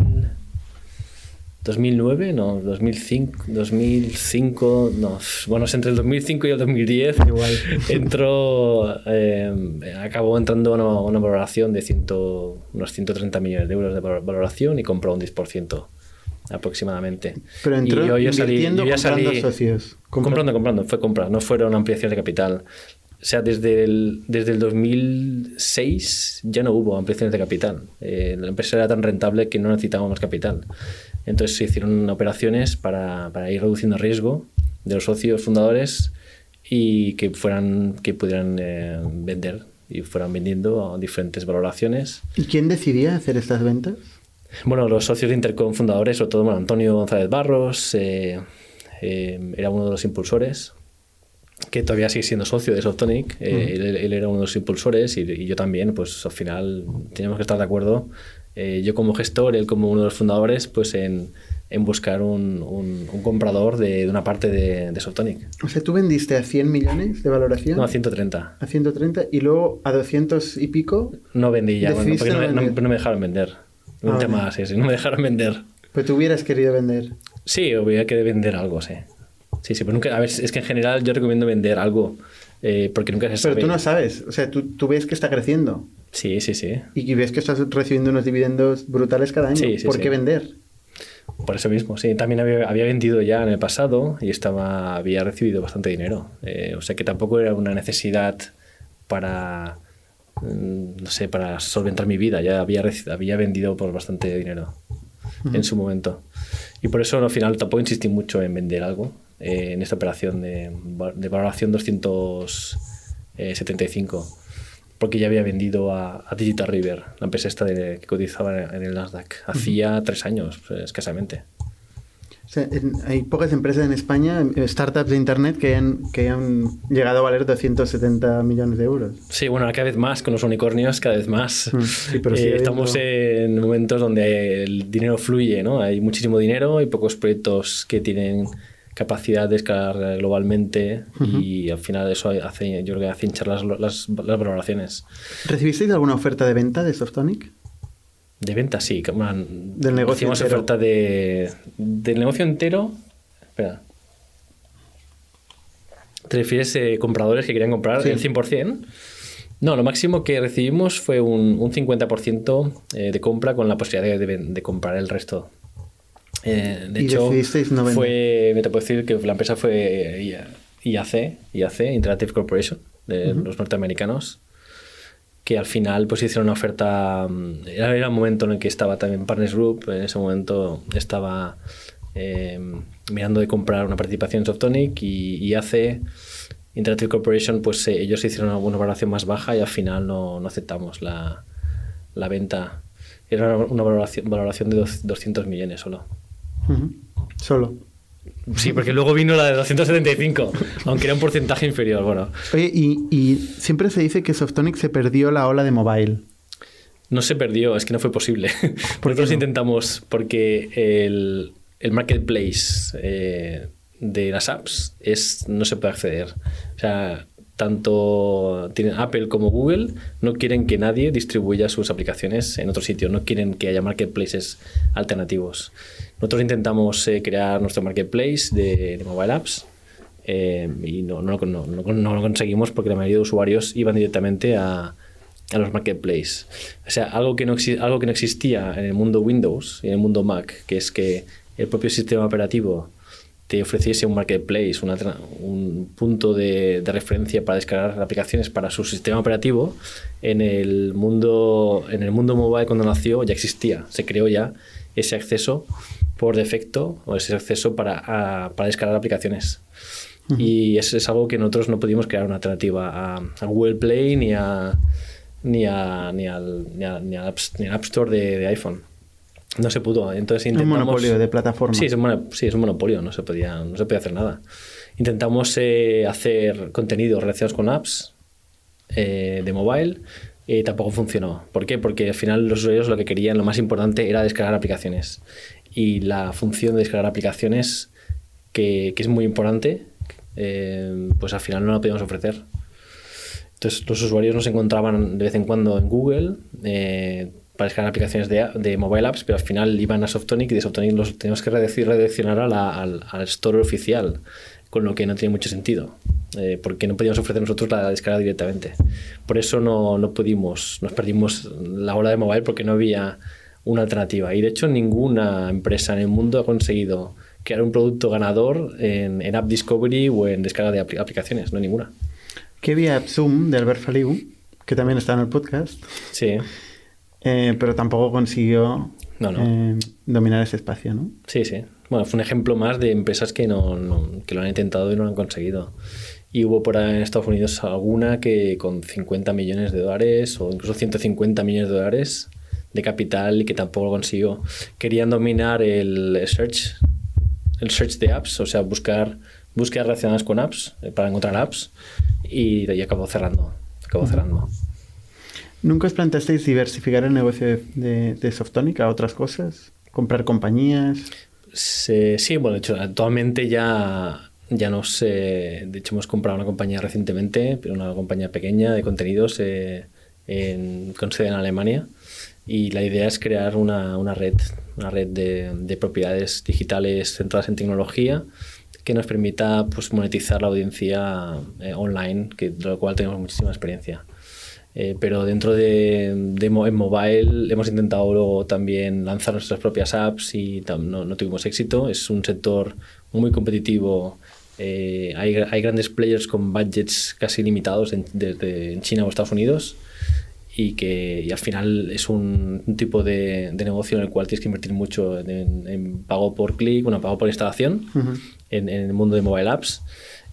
2009, no, 2005, 2005, no, bueno, es entre el 2005 y el 2010. Igual. Entró, eh, acabó entrando una, una valoración de ciento, unos 130 millones de euros de val- valoración y compró un 10% aproximadamente. Pero entró y yo, yo salí, yo ya comprando salí- socios. Compra- Comprando, comprando, fue compra, no fueron ampliaciones de capital. O sea, desde el, desde el 2006 ya no hubo ampliaciones de capital. Eh, la empresa era tan rentable que no necesitaba más capital. Entonces se hicieron operaciones para, para ir reduciendo el riesgo de los socios fundadores y que fueran que pudieran eh, vender y fueran vendiendo a diferentes valoraciones. ¿Y quién decidía hacer estas ventas? Bueno, los socios de Intercom fundadores, sobre todo bueno, Antonio González Barros, eh, eh, era uno de los impulsores, que todavía sigue siendo socio de Softonic. eh, él, él era uno de los impulsores y, y yo también, pues al final teníamos que estar de acuerdo. Eh, yo como gestor, él como uno de los fundadores, pues en, en buscar un, un- un comprador de, de una parte de, de Softonic. O sea, tú vendiste a 100 millones de valoración. No, a 130. a 130 y luego a 200 y pico. No vendí ya, bueno, porque no me, no me dejaron vender. Un Ah, tema así, sí, no me dejaron vender. Pues tú hubieras querido vender. Sí, hubiera que vender algo, sí. Sí, sí, pero nunca, a ver, es que en general yo recomiendo vender algo, eh, porque nunca se Pero sabe. tú no sabes. O sea, tú, tú ves que está creciendo. Sí, sí, sí. Y ves que estás recibiendo unos dividendos brutales cada año. Sí, sí, ¿Por sí. qué vender? Por eso mismo, sí. También había, había vendido ya en el pasado y estaba, había recibido bastante dinero. Eh, o sea que tampoco era una necesidad para, mm, no sé, para solventar mi vida. Ya había, había vendido por bastante dinero en su momento. Y por eso al final tampoco insistí mucho en vender algo eh, en esta operación de, de valoración 275. Porque ya había vendido a, a Digital River, la empresa esta de- que cotizaba en el Nasdaq, hacía tres años, pues, escasamente. O sea, en- hay pocas empresas en España, eh, startups de Internet, que han, que han llegado a valer 270 millones de euros. Sí, bueno, cada vez más con los unicornios, cada vez más. Mm, sí, pero Eh, estamos en momentos donde el dinero fluye, ¿no? Hay muchísimo dinero y pocos proyectos que tienen capacidad de escalar globalmente y al final eso hace, yo creo que hace hinchar las, las, las valoraciones. ¿Recibisteis alguna oferta de venta de Softonic? De venta, sí. Del negocio hacíamos entero. oferta de, del negocio entero. Espera. ¿Te refieres a compradores que querían comprar Sí. el 100%? No, lo máximo que recibimos fue un, un 50% eh, de compra con la posibilidad de, de- de comprar el resto. Eh, de Y hecho, no fue, me te puedo decir que la empresa fue IA- IAC, IAC Interactive Corporation, de los norteamericanos, que al final pues hicieron una oferta, mm, era, era el momento en el que estaba también Partners Group, en ese momento estaba eh, mirando de comprar una participación en Softonic y IAC Interactive Corporation, pues eh, ellos hicieron una valoración más baja y al final no, no aceptamos la, la venta. Era una, valoración, valoración de dos- 200 millones solo. Solo. Sí, porque luego vino la de 275, aunque era un porcentaje inferior. Bueno, Oye, y, y siempre se dice que Softonic se perdió la ola de mobile. no se perdió, es que no fue posible. ¿Por Nosotros no? intentamos, porque el, el marketplace eh, de las apps es, no se puede acceder. O sea, tanto tienen Apple como Google no quieren que nadie distribuya sus aplicaciones en otro sitio, no quieren que haya marketplaces alternativos. Nosotros intentamos eh, crear nuestro marketplace de, de mobile apps eh, y no, no, no- no- lo conseguimos porque la mayoría de usuarios iban directamente a, a los marketplaces. O sea, algo que, no algo que no existía en el mundo Windows y en el mundo Mac, que es que el propio sistema operativo te ofreciese un marketplace, una un punto de, de referencia para descargar aplicaciones para su sistema operativo, en el mundo en el mundo mobile cuando nació ya existía, se creó ya ese acceso por defecto o ese acceso para, a- para descargar aplicaciones. Y eso es algo que nosotros no pudimos crear una alternativa a, a Google Play ni a ni a ni al, ni a- ni al App, ni al App Store de, de iPhone. No se pudo. Entonces Un intentamos... monopolio de plataforma. Sí, es un, sí, es un monopolio, no se podía, no se podía hacer nada. Intentamos eh, hacer contenidos relacionados con apps eh, de mobile y tampoco funcionó. ¿Por qué? Porque al final los usuarios lo que querían, lo más importante, era descargar aplicaciones. Y la función de descargar aplicaciones, que, que es muy importante, eh, pues al final no la podíamos ofrecer. Entonces los usuarios nos encontraban de vez en cuando en Google eh, para descargar aplicaciones de, de mobile apps, pero al final iban a Softonic y de Softonic los teníamos que redireccionar a la- al, al store oficial, con lo que no tiene mucho sentido, eh, porque no podíamos ofrecer nosotros la descarga directamente. Por eso no, no pudimos, nos perdimos la ola de mobile porque no había una alternativa. Y de hecho ninguna empresa en el mundo ha conseguido crear un producto ganador en, en App Discovery o en descarga de apli- aplicaciones, no ninguna. Que había AppZoom de Albert Faliu, que también está en el podcast, Sí. eh, pero tampoco consiguió No, no. eh, dominar ese espacio, ¿no? Sí, sí. Bueno, fue un ejemplo más de empresas que, no, no- que lo han intentado y no lo han conseguido. Y hubo por ahí en Estados Unidos alguna que con 50 millones de dólares o incluso 150 millones de dólares de capital y que tampoco lo consiguió. Querían dominar el search, el search de apps, o sea, buscar búsquedas relacionadas con apps eh, para encontrar apps y, y acabó cerrando. Acabó cerrando. ¿Nunca os planteasteis diversificar el negocio de, de, de Softonic a otras cosas? ¿Comprar compañías? sí, bueno, de hecho, actualmente ya, ya no sé. De hecho, hemos comprado una compañía recientemente, pero una compañía pequeña de contenidos eh, en, con sede en Alemania. Y la idea es crear una, una red, una red de, de, propiedades digitales centradas en tecnología que nos permita pues, monetizar la audiencia eh, online, que, de lo cual tenemos muchísima experiencia. Eh, pero dentro de, de en mobile hemos intentado luego también lanzar nuestras propias apps y no, no tuvimos éxito. Es un sector muy competitivo. Eh, hay, hay, grandes players con budgets casi limitados en, desde en China o Estados Unidos y que y al final es un, un tipo de, de, negocio en el cual tienes que invertir mucho en, en pago por clic, bueno, pago por instalación uh -huh. en, en, el mundo de mobile apps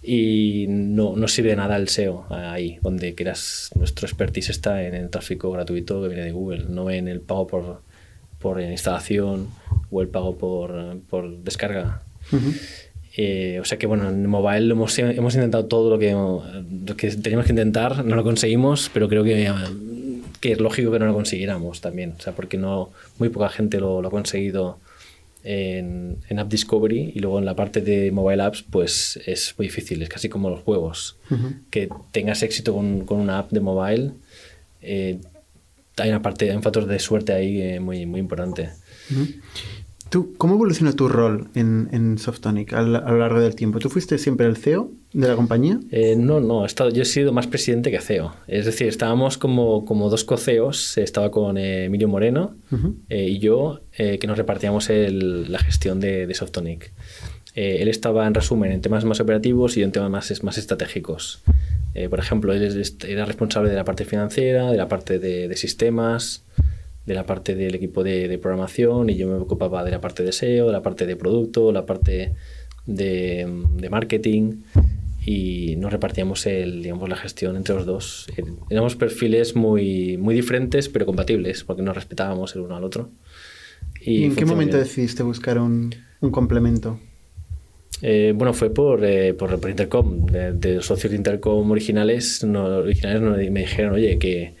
y no, no, sirve de nada el SEO ahí, donde quieras, nuestro expertise está en el tráfico gratuito que viene de Google, no en el pago por, por instalación o el pago por, por descarga. Uh -huh. eh, o sea que bueno, en mobile hemos, hemos intentado todo lo que, lo que teníamos que intentar, no lo conseguimos, pero creo que, que es lógico que no lo consiguiéramos también, o sea, porque no, muy poca gente lo, lo ha conseguido en, en, App Discovery y luego en la parte de mobile apps pues es muy difícil, es casi como los juegos. Uh -huh. Que tengas éxito con, con, una app de mobile, eh, hay una parte, hay un factor de suerte ahí eh, muy, muy importante. Uh -huh. ¿Tú, ¿Cómo evolucionó tu rol en, en Softonic a, a, lo largo del tiempo? ¿Tú fuiste siempre el CEO de la compañía? Eh, no, no, he estado, yo he sido más presidente que CEO. Es decir, estábamos como, como dos co-CEOs, estaba con eh, Emilio Moreno uh -huh. eh, y yo, que nos repartíamos el, la gestión de, de Softonic. él estaba, en resumen, en temas más operativos y yo en temas más, más estratégicos. por ejemplo, él era responsable de la parte financiera, de la parte de, de sistemas, de la parte del equipo de, de, programación y yo me ocupaba de la parte de SEO, de la parte de producto, la parte de, de marketing y nos repartíamos el, digamos, la gestión entre los dos. Éramos perfiles muy, muy diferentes pero compatibles porque nos respetábamos el uno al otro. ¿Y, ¿Y en qué momento bien. decidiste buscar un, un complemento? Eh, bueno, fue por, eh, por, por, Intercom. De, de, los socios de Intercom originales, no, originales me dijeron, oye, que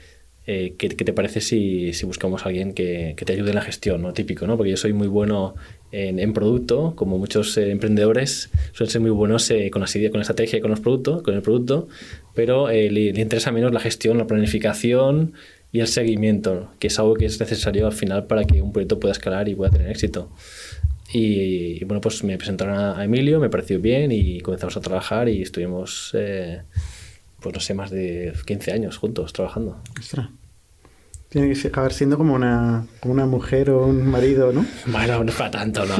eh, ¿qué, ¿qué, te parece si, si, buscamos a alguien que, que, te ayude en la gestión? ¿no? Típico, ¿no? Porque yo soy muy bueno en, en producto, como muchos eh, emprendedores suelen ser muy buenos eh, con, la, con la estrategia y con, los productos, con el producto, pero eh, le, le, interesa menos la gestión, la planificación y el seguimiento, que es algo que es necesario al final para que un proyecto pueda escalar y pueda tener éxito. Y, y bueno, pues me presentaron a, a, Emilio, me pareció bien y comenzamos a trabajar y estuvimos pues no sé, más de 15 años juntos trabajando. Ostras. Tiene que acabar siendo como una, como una mujer o un marido, ¿no? Bueno, no para tanto, no.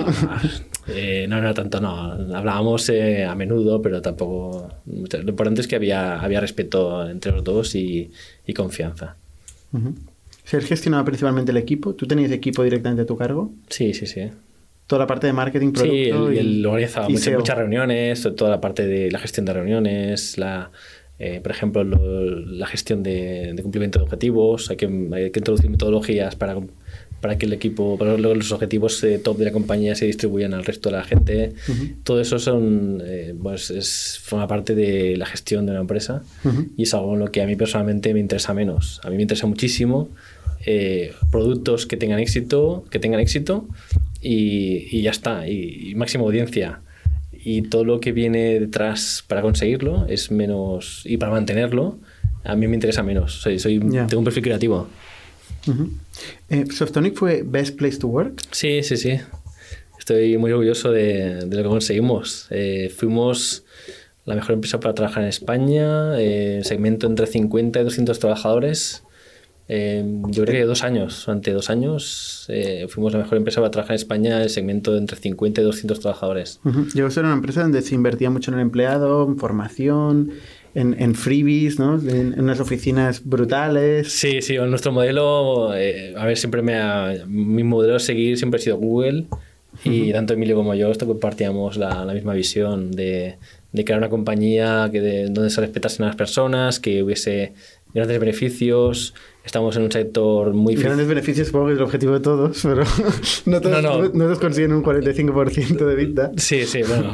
eh, no, no tanto, no. Hablábamos eh, a menudo, pero tampoco... Lo importante es que había, había respeto entre los dos y, y confianza. Uh -huh. ¿Se gestionaba principalmente el equipo? ¿Tú tenías equipo directamente a tu cargo? Sí, sí, sí. Toda la parte de marketing, producto Sí, él, él organizaba muchas, muchas reuniones, toda la parte de la gestión de reuniones, la eh, por ejemplo, lo, la gestión de, de, cumplimiento de objetivos, hay que, hay que introducir metodologías para, para que el equipo, para los objetivos eh, top de la compañía se distribuyan al resto de la gente. Uh -huh. Todo eso son, eh, pues es, forma parte de la gestión de una empresa uh -huh. y es algo en lo que a mí personalmente me interesa menos. A mí me interesa muchísimo productos que tengan éxito, que tengan éxito y, y ya está, y, y máxima audiencia y todo lo que viene detrás para conseguirlo es menos y para mantenerlo a mí me interesa menos. Soy, soy yeah. tengo un perfil creativo. Uh -huh. eh, Softonic fue best place to work. Sí sí sí. Estoy muy orgulloso de, de lo que conseguimos. Eh, fuimos la mejor empresa para trabajar en España eh, segmento entre 50 y 200 trabajadores eh, yo creo que dos años, durante dos años, eh, fuimos la mejor empresa para trabajar en España, el segmento de entre 50 y 200 trabajadores. Uh -huh. Llegó a ser una empresa donde se invertía mucho en el empleado, en formación, en, en freebies, ¿no? En, en, unas oficinas brutales. Sí, sí, nuestro modelo, eh, a ver, siempre me ha, mi modelo a seguir siempre ha sido Google y uh -huh. tanto Emilio como yo compartíamos la, la misma visión de, de crear una compañía que de, donde se respetasen a las personas, que hubiese grandes beneficios, estamos en un sector muy... Grandes beneficios supongo que es el objetivo de todos, pero no todos, no, no. no todos consiguen un 45% de vida. Sí, sí, bueno,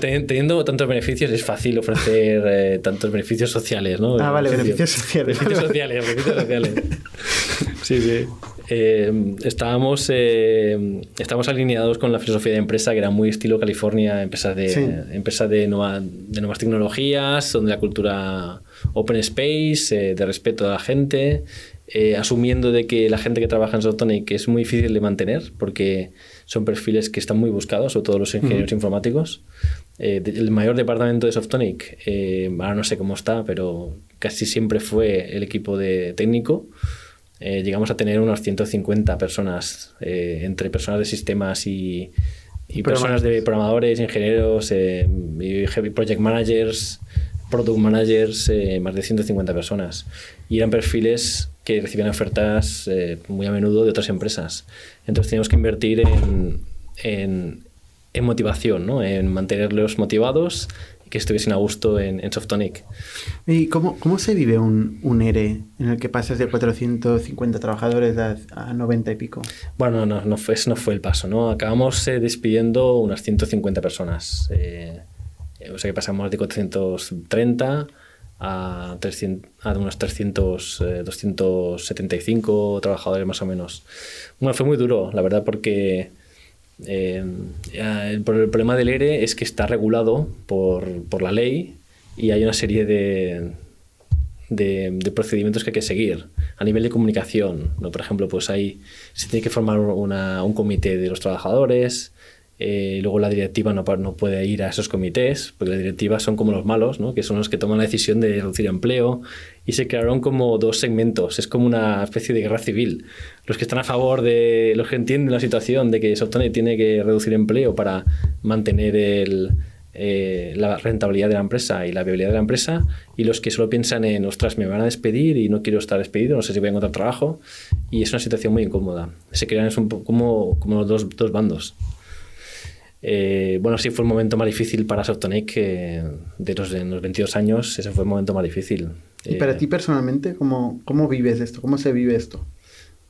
teniendo tantos beneficios es fácil ofrecer eh, tantos beneficios sociales, ¿no? Ah, vale, beneficios, sociales. Beneficios sociales, beneficios sociales. Sí, sí. Eh, estábamos, eh, estábamos alineados con la filosofía de empresa que era muy estilo California, empresa de, empresa de, de nuevas tecnologías, donde la cultura open space, de respeto a la gente, asumiendo de que la gente que trabaja en Softonic es muy difícil de mantener porque son perfiles que están muy buscados, sobre todo los ingenieros informáticos. Eh, el mayor departamento de Softonic, eh, ahora no sé cómo está, pero casi siempre fue el equipo de técnico. Eh, llegamos a tener unas 150 personas, entre personas de sistemas y, personas de programadores, ingenieros, project managers, product managers, más de 150 personas. Y eran perfiles que recibían ofertas muy a menudo de otras empresas. Entonces teníamos que invertir en en motivación, ¿no? en mantenerlos motivados y que estuviesen a gusto en, en Softonic. ¿Y cómo, cómo se vive un, un, ERE en el que pasas de 450 trabajadores a, 90 y pico? Bueno, no, no, fue, ese no fue el paso. ¿no? Acabamos eh, despidiendo unas 150 personas. O sea que pasamos de 430 a, 300, a unos 300, 275 eh, trabajadores más o menos. Bueno, fue muy duro, la verdad, porque eh, el, problema del ERE es que está regulado por, por la ley y hay una serie de, de, procedimientos que hay que seguir a nivel de comunicación. ¿no? Por ejemplo, pues ahí se tiene que formar una, un comité de los trabajadores, eh, luego la directiva no, no, puede ir a esos comités, porque las directivas son como los malos, ¿no? que son los que toman la decisión de reducir empleo, y se crearon como dos segmentos, es como una especie de guerra civil. Los que están a favor de, los que entienden la situación de que Softonic tiene que reducir empleo para mantener el, eh, la rentabilidad de la empresa y la viabilidad de la empresa, y los que solo piensan en, ostras, me van a despedir y no quiero estar despedido, no sé si voy a encontrar trabajo, y es una situación muy incómoda. Se crean un como, como dos, dos bandos. Eh, bueno, sí fue un momento más difícil para Softonic de los, en los 22 años, ese fue el momento más difícil. ¿Y para eh, ti personalmente, cómo, cómo vives esto? ¿Cómo se vive esto?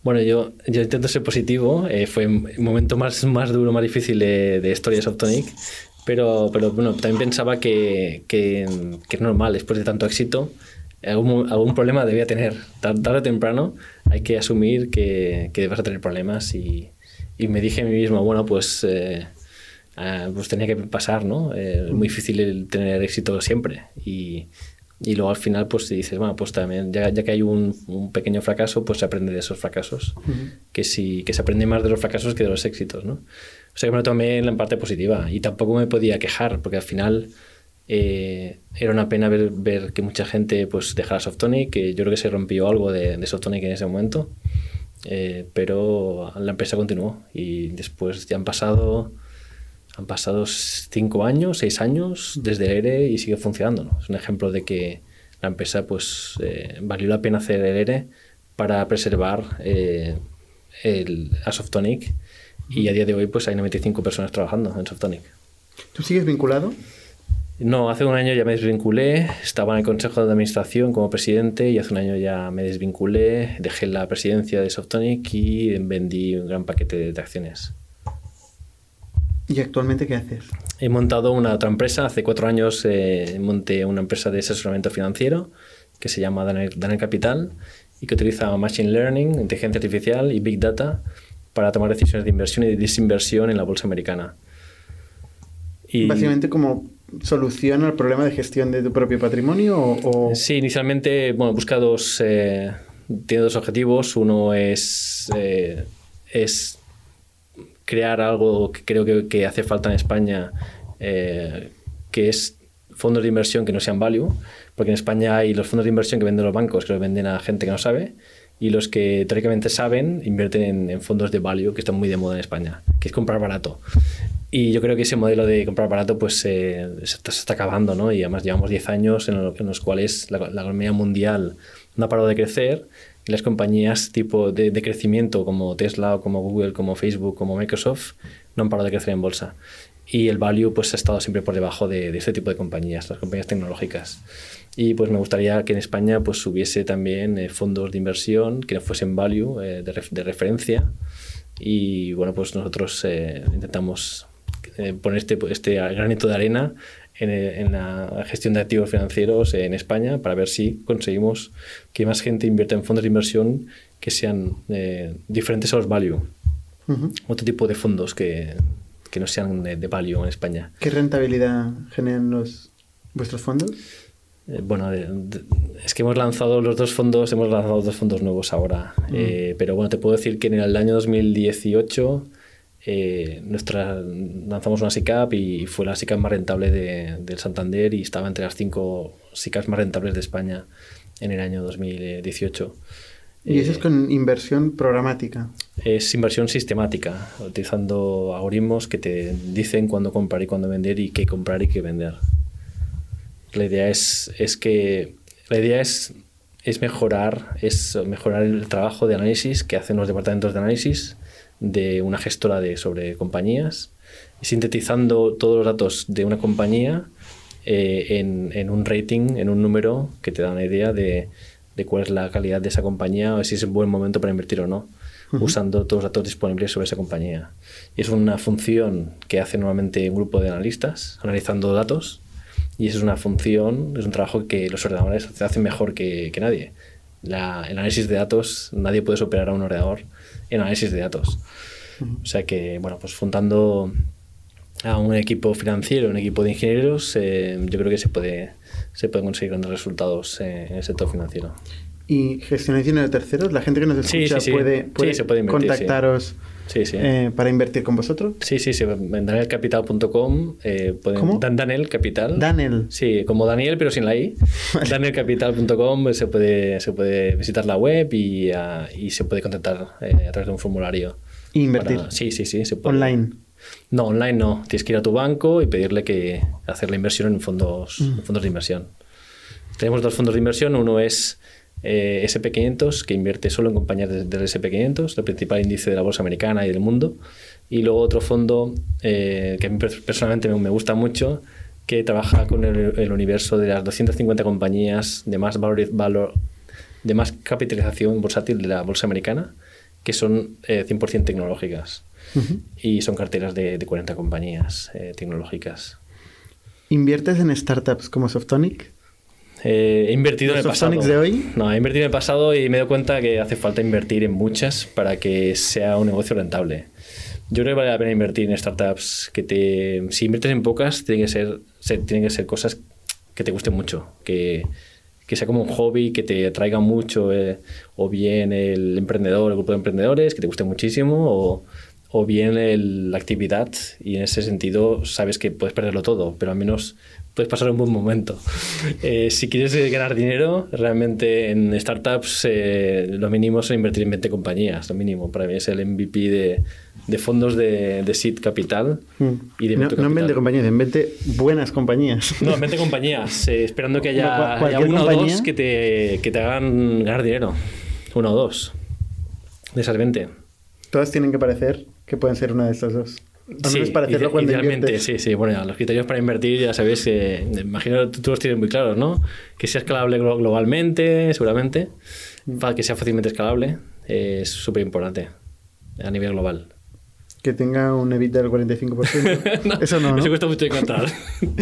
Bueno, yo, yo intento ser positivo. Eh, fue el momento más, más duro, más difícil de, de historia de Softonic. Pero, pero bueno, también pensaba que, que, que, es normal, después de tanto éxito, algún, algún problema debía tener. Tarde o temprano hay que asumir que, que vas a tener problemas. Y, y, me dije a mí mismo, bueno, pues Ah, pues tenía que pasar, ¿no? Eh, es muy difícil tener éxito siempre. Y, y luego al final pues dices, bueno, pues también, ya, ya que hay un, un, pequeño fracaso, pues se aprende de esos fracasos. que, si, que se aprende más de los fracasos que de los éxitos, ¿no? O sea que me lo tomé en la parte positiva y tampoco me podía quejar porque al final eh, era una pena ver, ver, que mucha gente pues dejara Softonic, que yo creo que se rompió algo de, de Softonic en ese momento, eh, pero la empresa continuó y después ya han pasado han pasado cinco años, seis años desde el ERE y sigue funcionando. Es un ejemplo de que la empresa pues eh, valió la pena hacer el ERE para preservar eh, el, a Softonic y a día de hoy pues hay 95 personas trabajando en Softonic. ¿Tú sigues vinculado? No, hace un año ya me desvinculé, estaba en el consejo de administración como presidente y hace un año ya me desvinculé, dejé la presidencia de Softonic y vendí un gran paquete de acciones. ¿Y actualmente qué haces? He montado una otra empresa. Hace cuatro años eh, monté una empresa de asesoramiento financiero que se llama Danel, Capital y que utiliza Machine Learning, inteligencia artificial y Big Data para tomar decisiones de inversión y de desinversión en la bolsa americana. Y Básicamente como solución al problema de gestión de tu propio patrimonio o... Sí, inicialmente, bueno, busca dos... Eh, tiene dos objetivos. Uno es, eh, es crear algo que creo que, hace falta en España, eh, que es fondos de inversión que no sean value, porque en España hay los fondos de inversión que venden los bancos, que los venden a gente que no sabe, y los que teóricamente saben invierten en, fondos de value, que están muy de moda en España, que es comprar barato. Y yo creo que ese modelo de comprar barato pues se, está, acabando, ¿no? Y además llevamos 10 años en, los cuales la, la economía mundial no ha parado de crecer las compañías tipo de, crecimiento como Tesla, como Google, como Facebook, como Microsoft, no han parado de crecer en bolsa. Y el value pues ha estado siempre por debajo de, este tipo de compañías, las compañías tecnológicas. Y pues me gustaría que en España pues hubiese también eh, fondos de inversión que no fuesen value, eh, de, referencia. Y bueno, pues nosotros eh, intentamos poner este, este granito de arena en, la gestión de activos financieros en España para ver si conseguimos que más gente invierta en fondos de inversión que sean eh, diferentes a los value. Otro tipo de fondos que, que no sean de, value en España. ¿Qué rentabilidad generan los, vuestros fondos? Eh, bueno, es que hemos lanzado los dos fondos, hemos lanzado dos fondos nuevos ahora. Eh, pero bueno, te puedo decir que en el año 2018 eh, nuestra, lanzamos una SICAP y fue la SICAP más rentable de, del Santander y estaba entre las cinco SICAPs más rentables de España en el año 2018. ¿Y eso es con inversión programática? Es inversión sistemática, utilizando algoritmos que te dicen cuándo comprar y cuándo vender y qué comprar y qué vender. La idea es, es que la idea es, es mejorar es mejorar el trabajo de análisis que hacen los departamentos de análisis de una gestora de, sobre compañías sintetizando todos los datos de una compañía eh, en, en, un rating, en un número que te da una idea de, de, cuál es la calidad de esa compañía o si es un buen momento para invertir o no, usando todos los datos disponibles sobre esa compañía. Y es una función que hace normalmente un grupo de analistas, analizando datos, y eso es una función, es un trabajo que los ordenadores hacen mejor que, que nadie. La, el análisis de datos, nadie puede superar a un ordenador en análisis de datos. O sea que, bueno, pues fundando a un equipo financiero, un equipo de ingenieros, eh, yo creo que se puede, se pueden conseguir grandes resultados en el sector financiero. ¿Y dinero de terceros? ¿La gente que nos escucha puede, puede, contactaros eh, para invertir con vosotros? Sí, sí, sí. En danielcapital.com eh, ¿Cómo? Daniel Capital. Daniel. Sí, como Daniel, pero sin la I. danielcapital.com se puede, se puede visitar la web y, ah, y se puede contactar eh, a través de un formulario. ¿Y invertir? sí, sí, sí. Se puede. ¿Online? No, online no. Tienes que ir a tu banco y pedirle que hacer la inversión en fondos, en mm. fondos de inversión. Tenemos dos fondos de inversión. Uno es eh, SP500, que invierte solo en compañías del SP500, el principal índice de la bolsa americana y del mundo. Y luego otro fondo eh, que a mí personalmente me, gusta mucho, que trabaja con el, universo de las 250 compañías de más valor, valor, de más capitalización bursátil de la bolsa americana, que son 100% eh, tecnológicas. Y son carteras de, de 40 compañías tecnológicas. ¿Inviertes en startups como Softonic? Eh, he invertido en el pasado. de hoy? No, he invertido en el pasado y me dado cuenta que hace falta invertir en muchas para que sea un negocio rentable. Yo creo que vale la pena invertir en startups que te... Si inviertes en pocas, tienen que ser, tienen que ser cosas que te gusten mucho, que, que sea como un hobby, que te atraiga mucho, eh, o bien el emprendedor, el grupo de emprendedores, que te guste muchísimo, o, o bien la actividad, y en ese sentido sabes que puedes perderlo todo, pero al menos puedes pasar un buen momento. Eh, si quieres ganar dinero, realmente en startups eh, lo mínimo es invertir en 20 compañías, lo mínimo. Para mí es el MVP de, de fondos de, de, seed capital. Hmm. Y de no, no, en 20 compañías, en 20 buenas compañías. No, en 20 compañías, eh, esperando que haya, haya una o dos que te, que te hagan ganar dinero. Una o dos de esas 20. Todas tienen que parecer que pueden ser una de estas dos sí, idealmente, sí, sí. Bueno, los criterios para invertir ya sabéis que, imagino tú, los tienes muy claros, ¿no? Que sea escalable globalmente, seguramente, mm. para que sea fácilmente escalable, es súper importante a nivel global. Que tenga un EBITDA del 45%. eso no, ¿no? Eso cuesta mucho encontrar.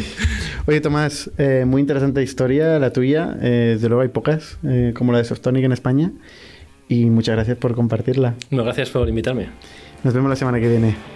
Oye, Tomás, eh, muy interesante historia la tuya. Eh, desde luego hay pocas, eh, como la de Softonic en España. Y muchas gracias por compartirla. No, gracias por invitarme. Nos vemos la semana que viene.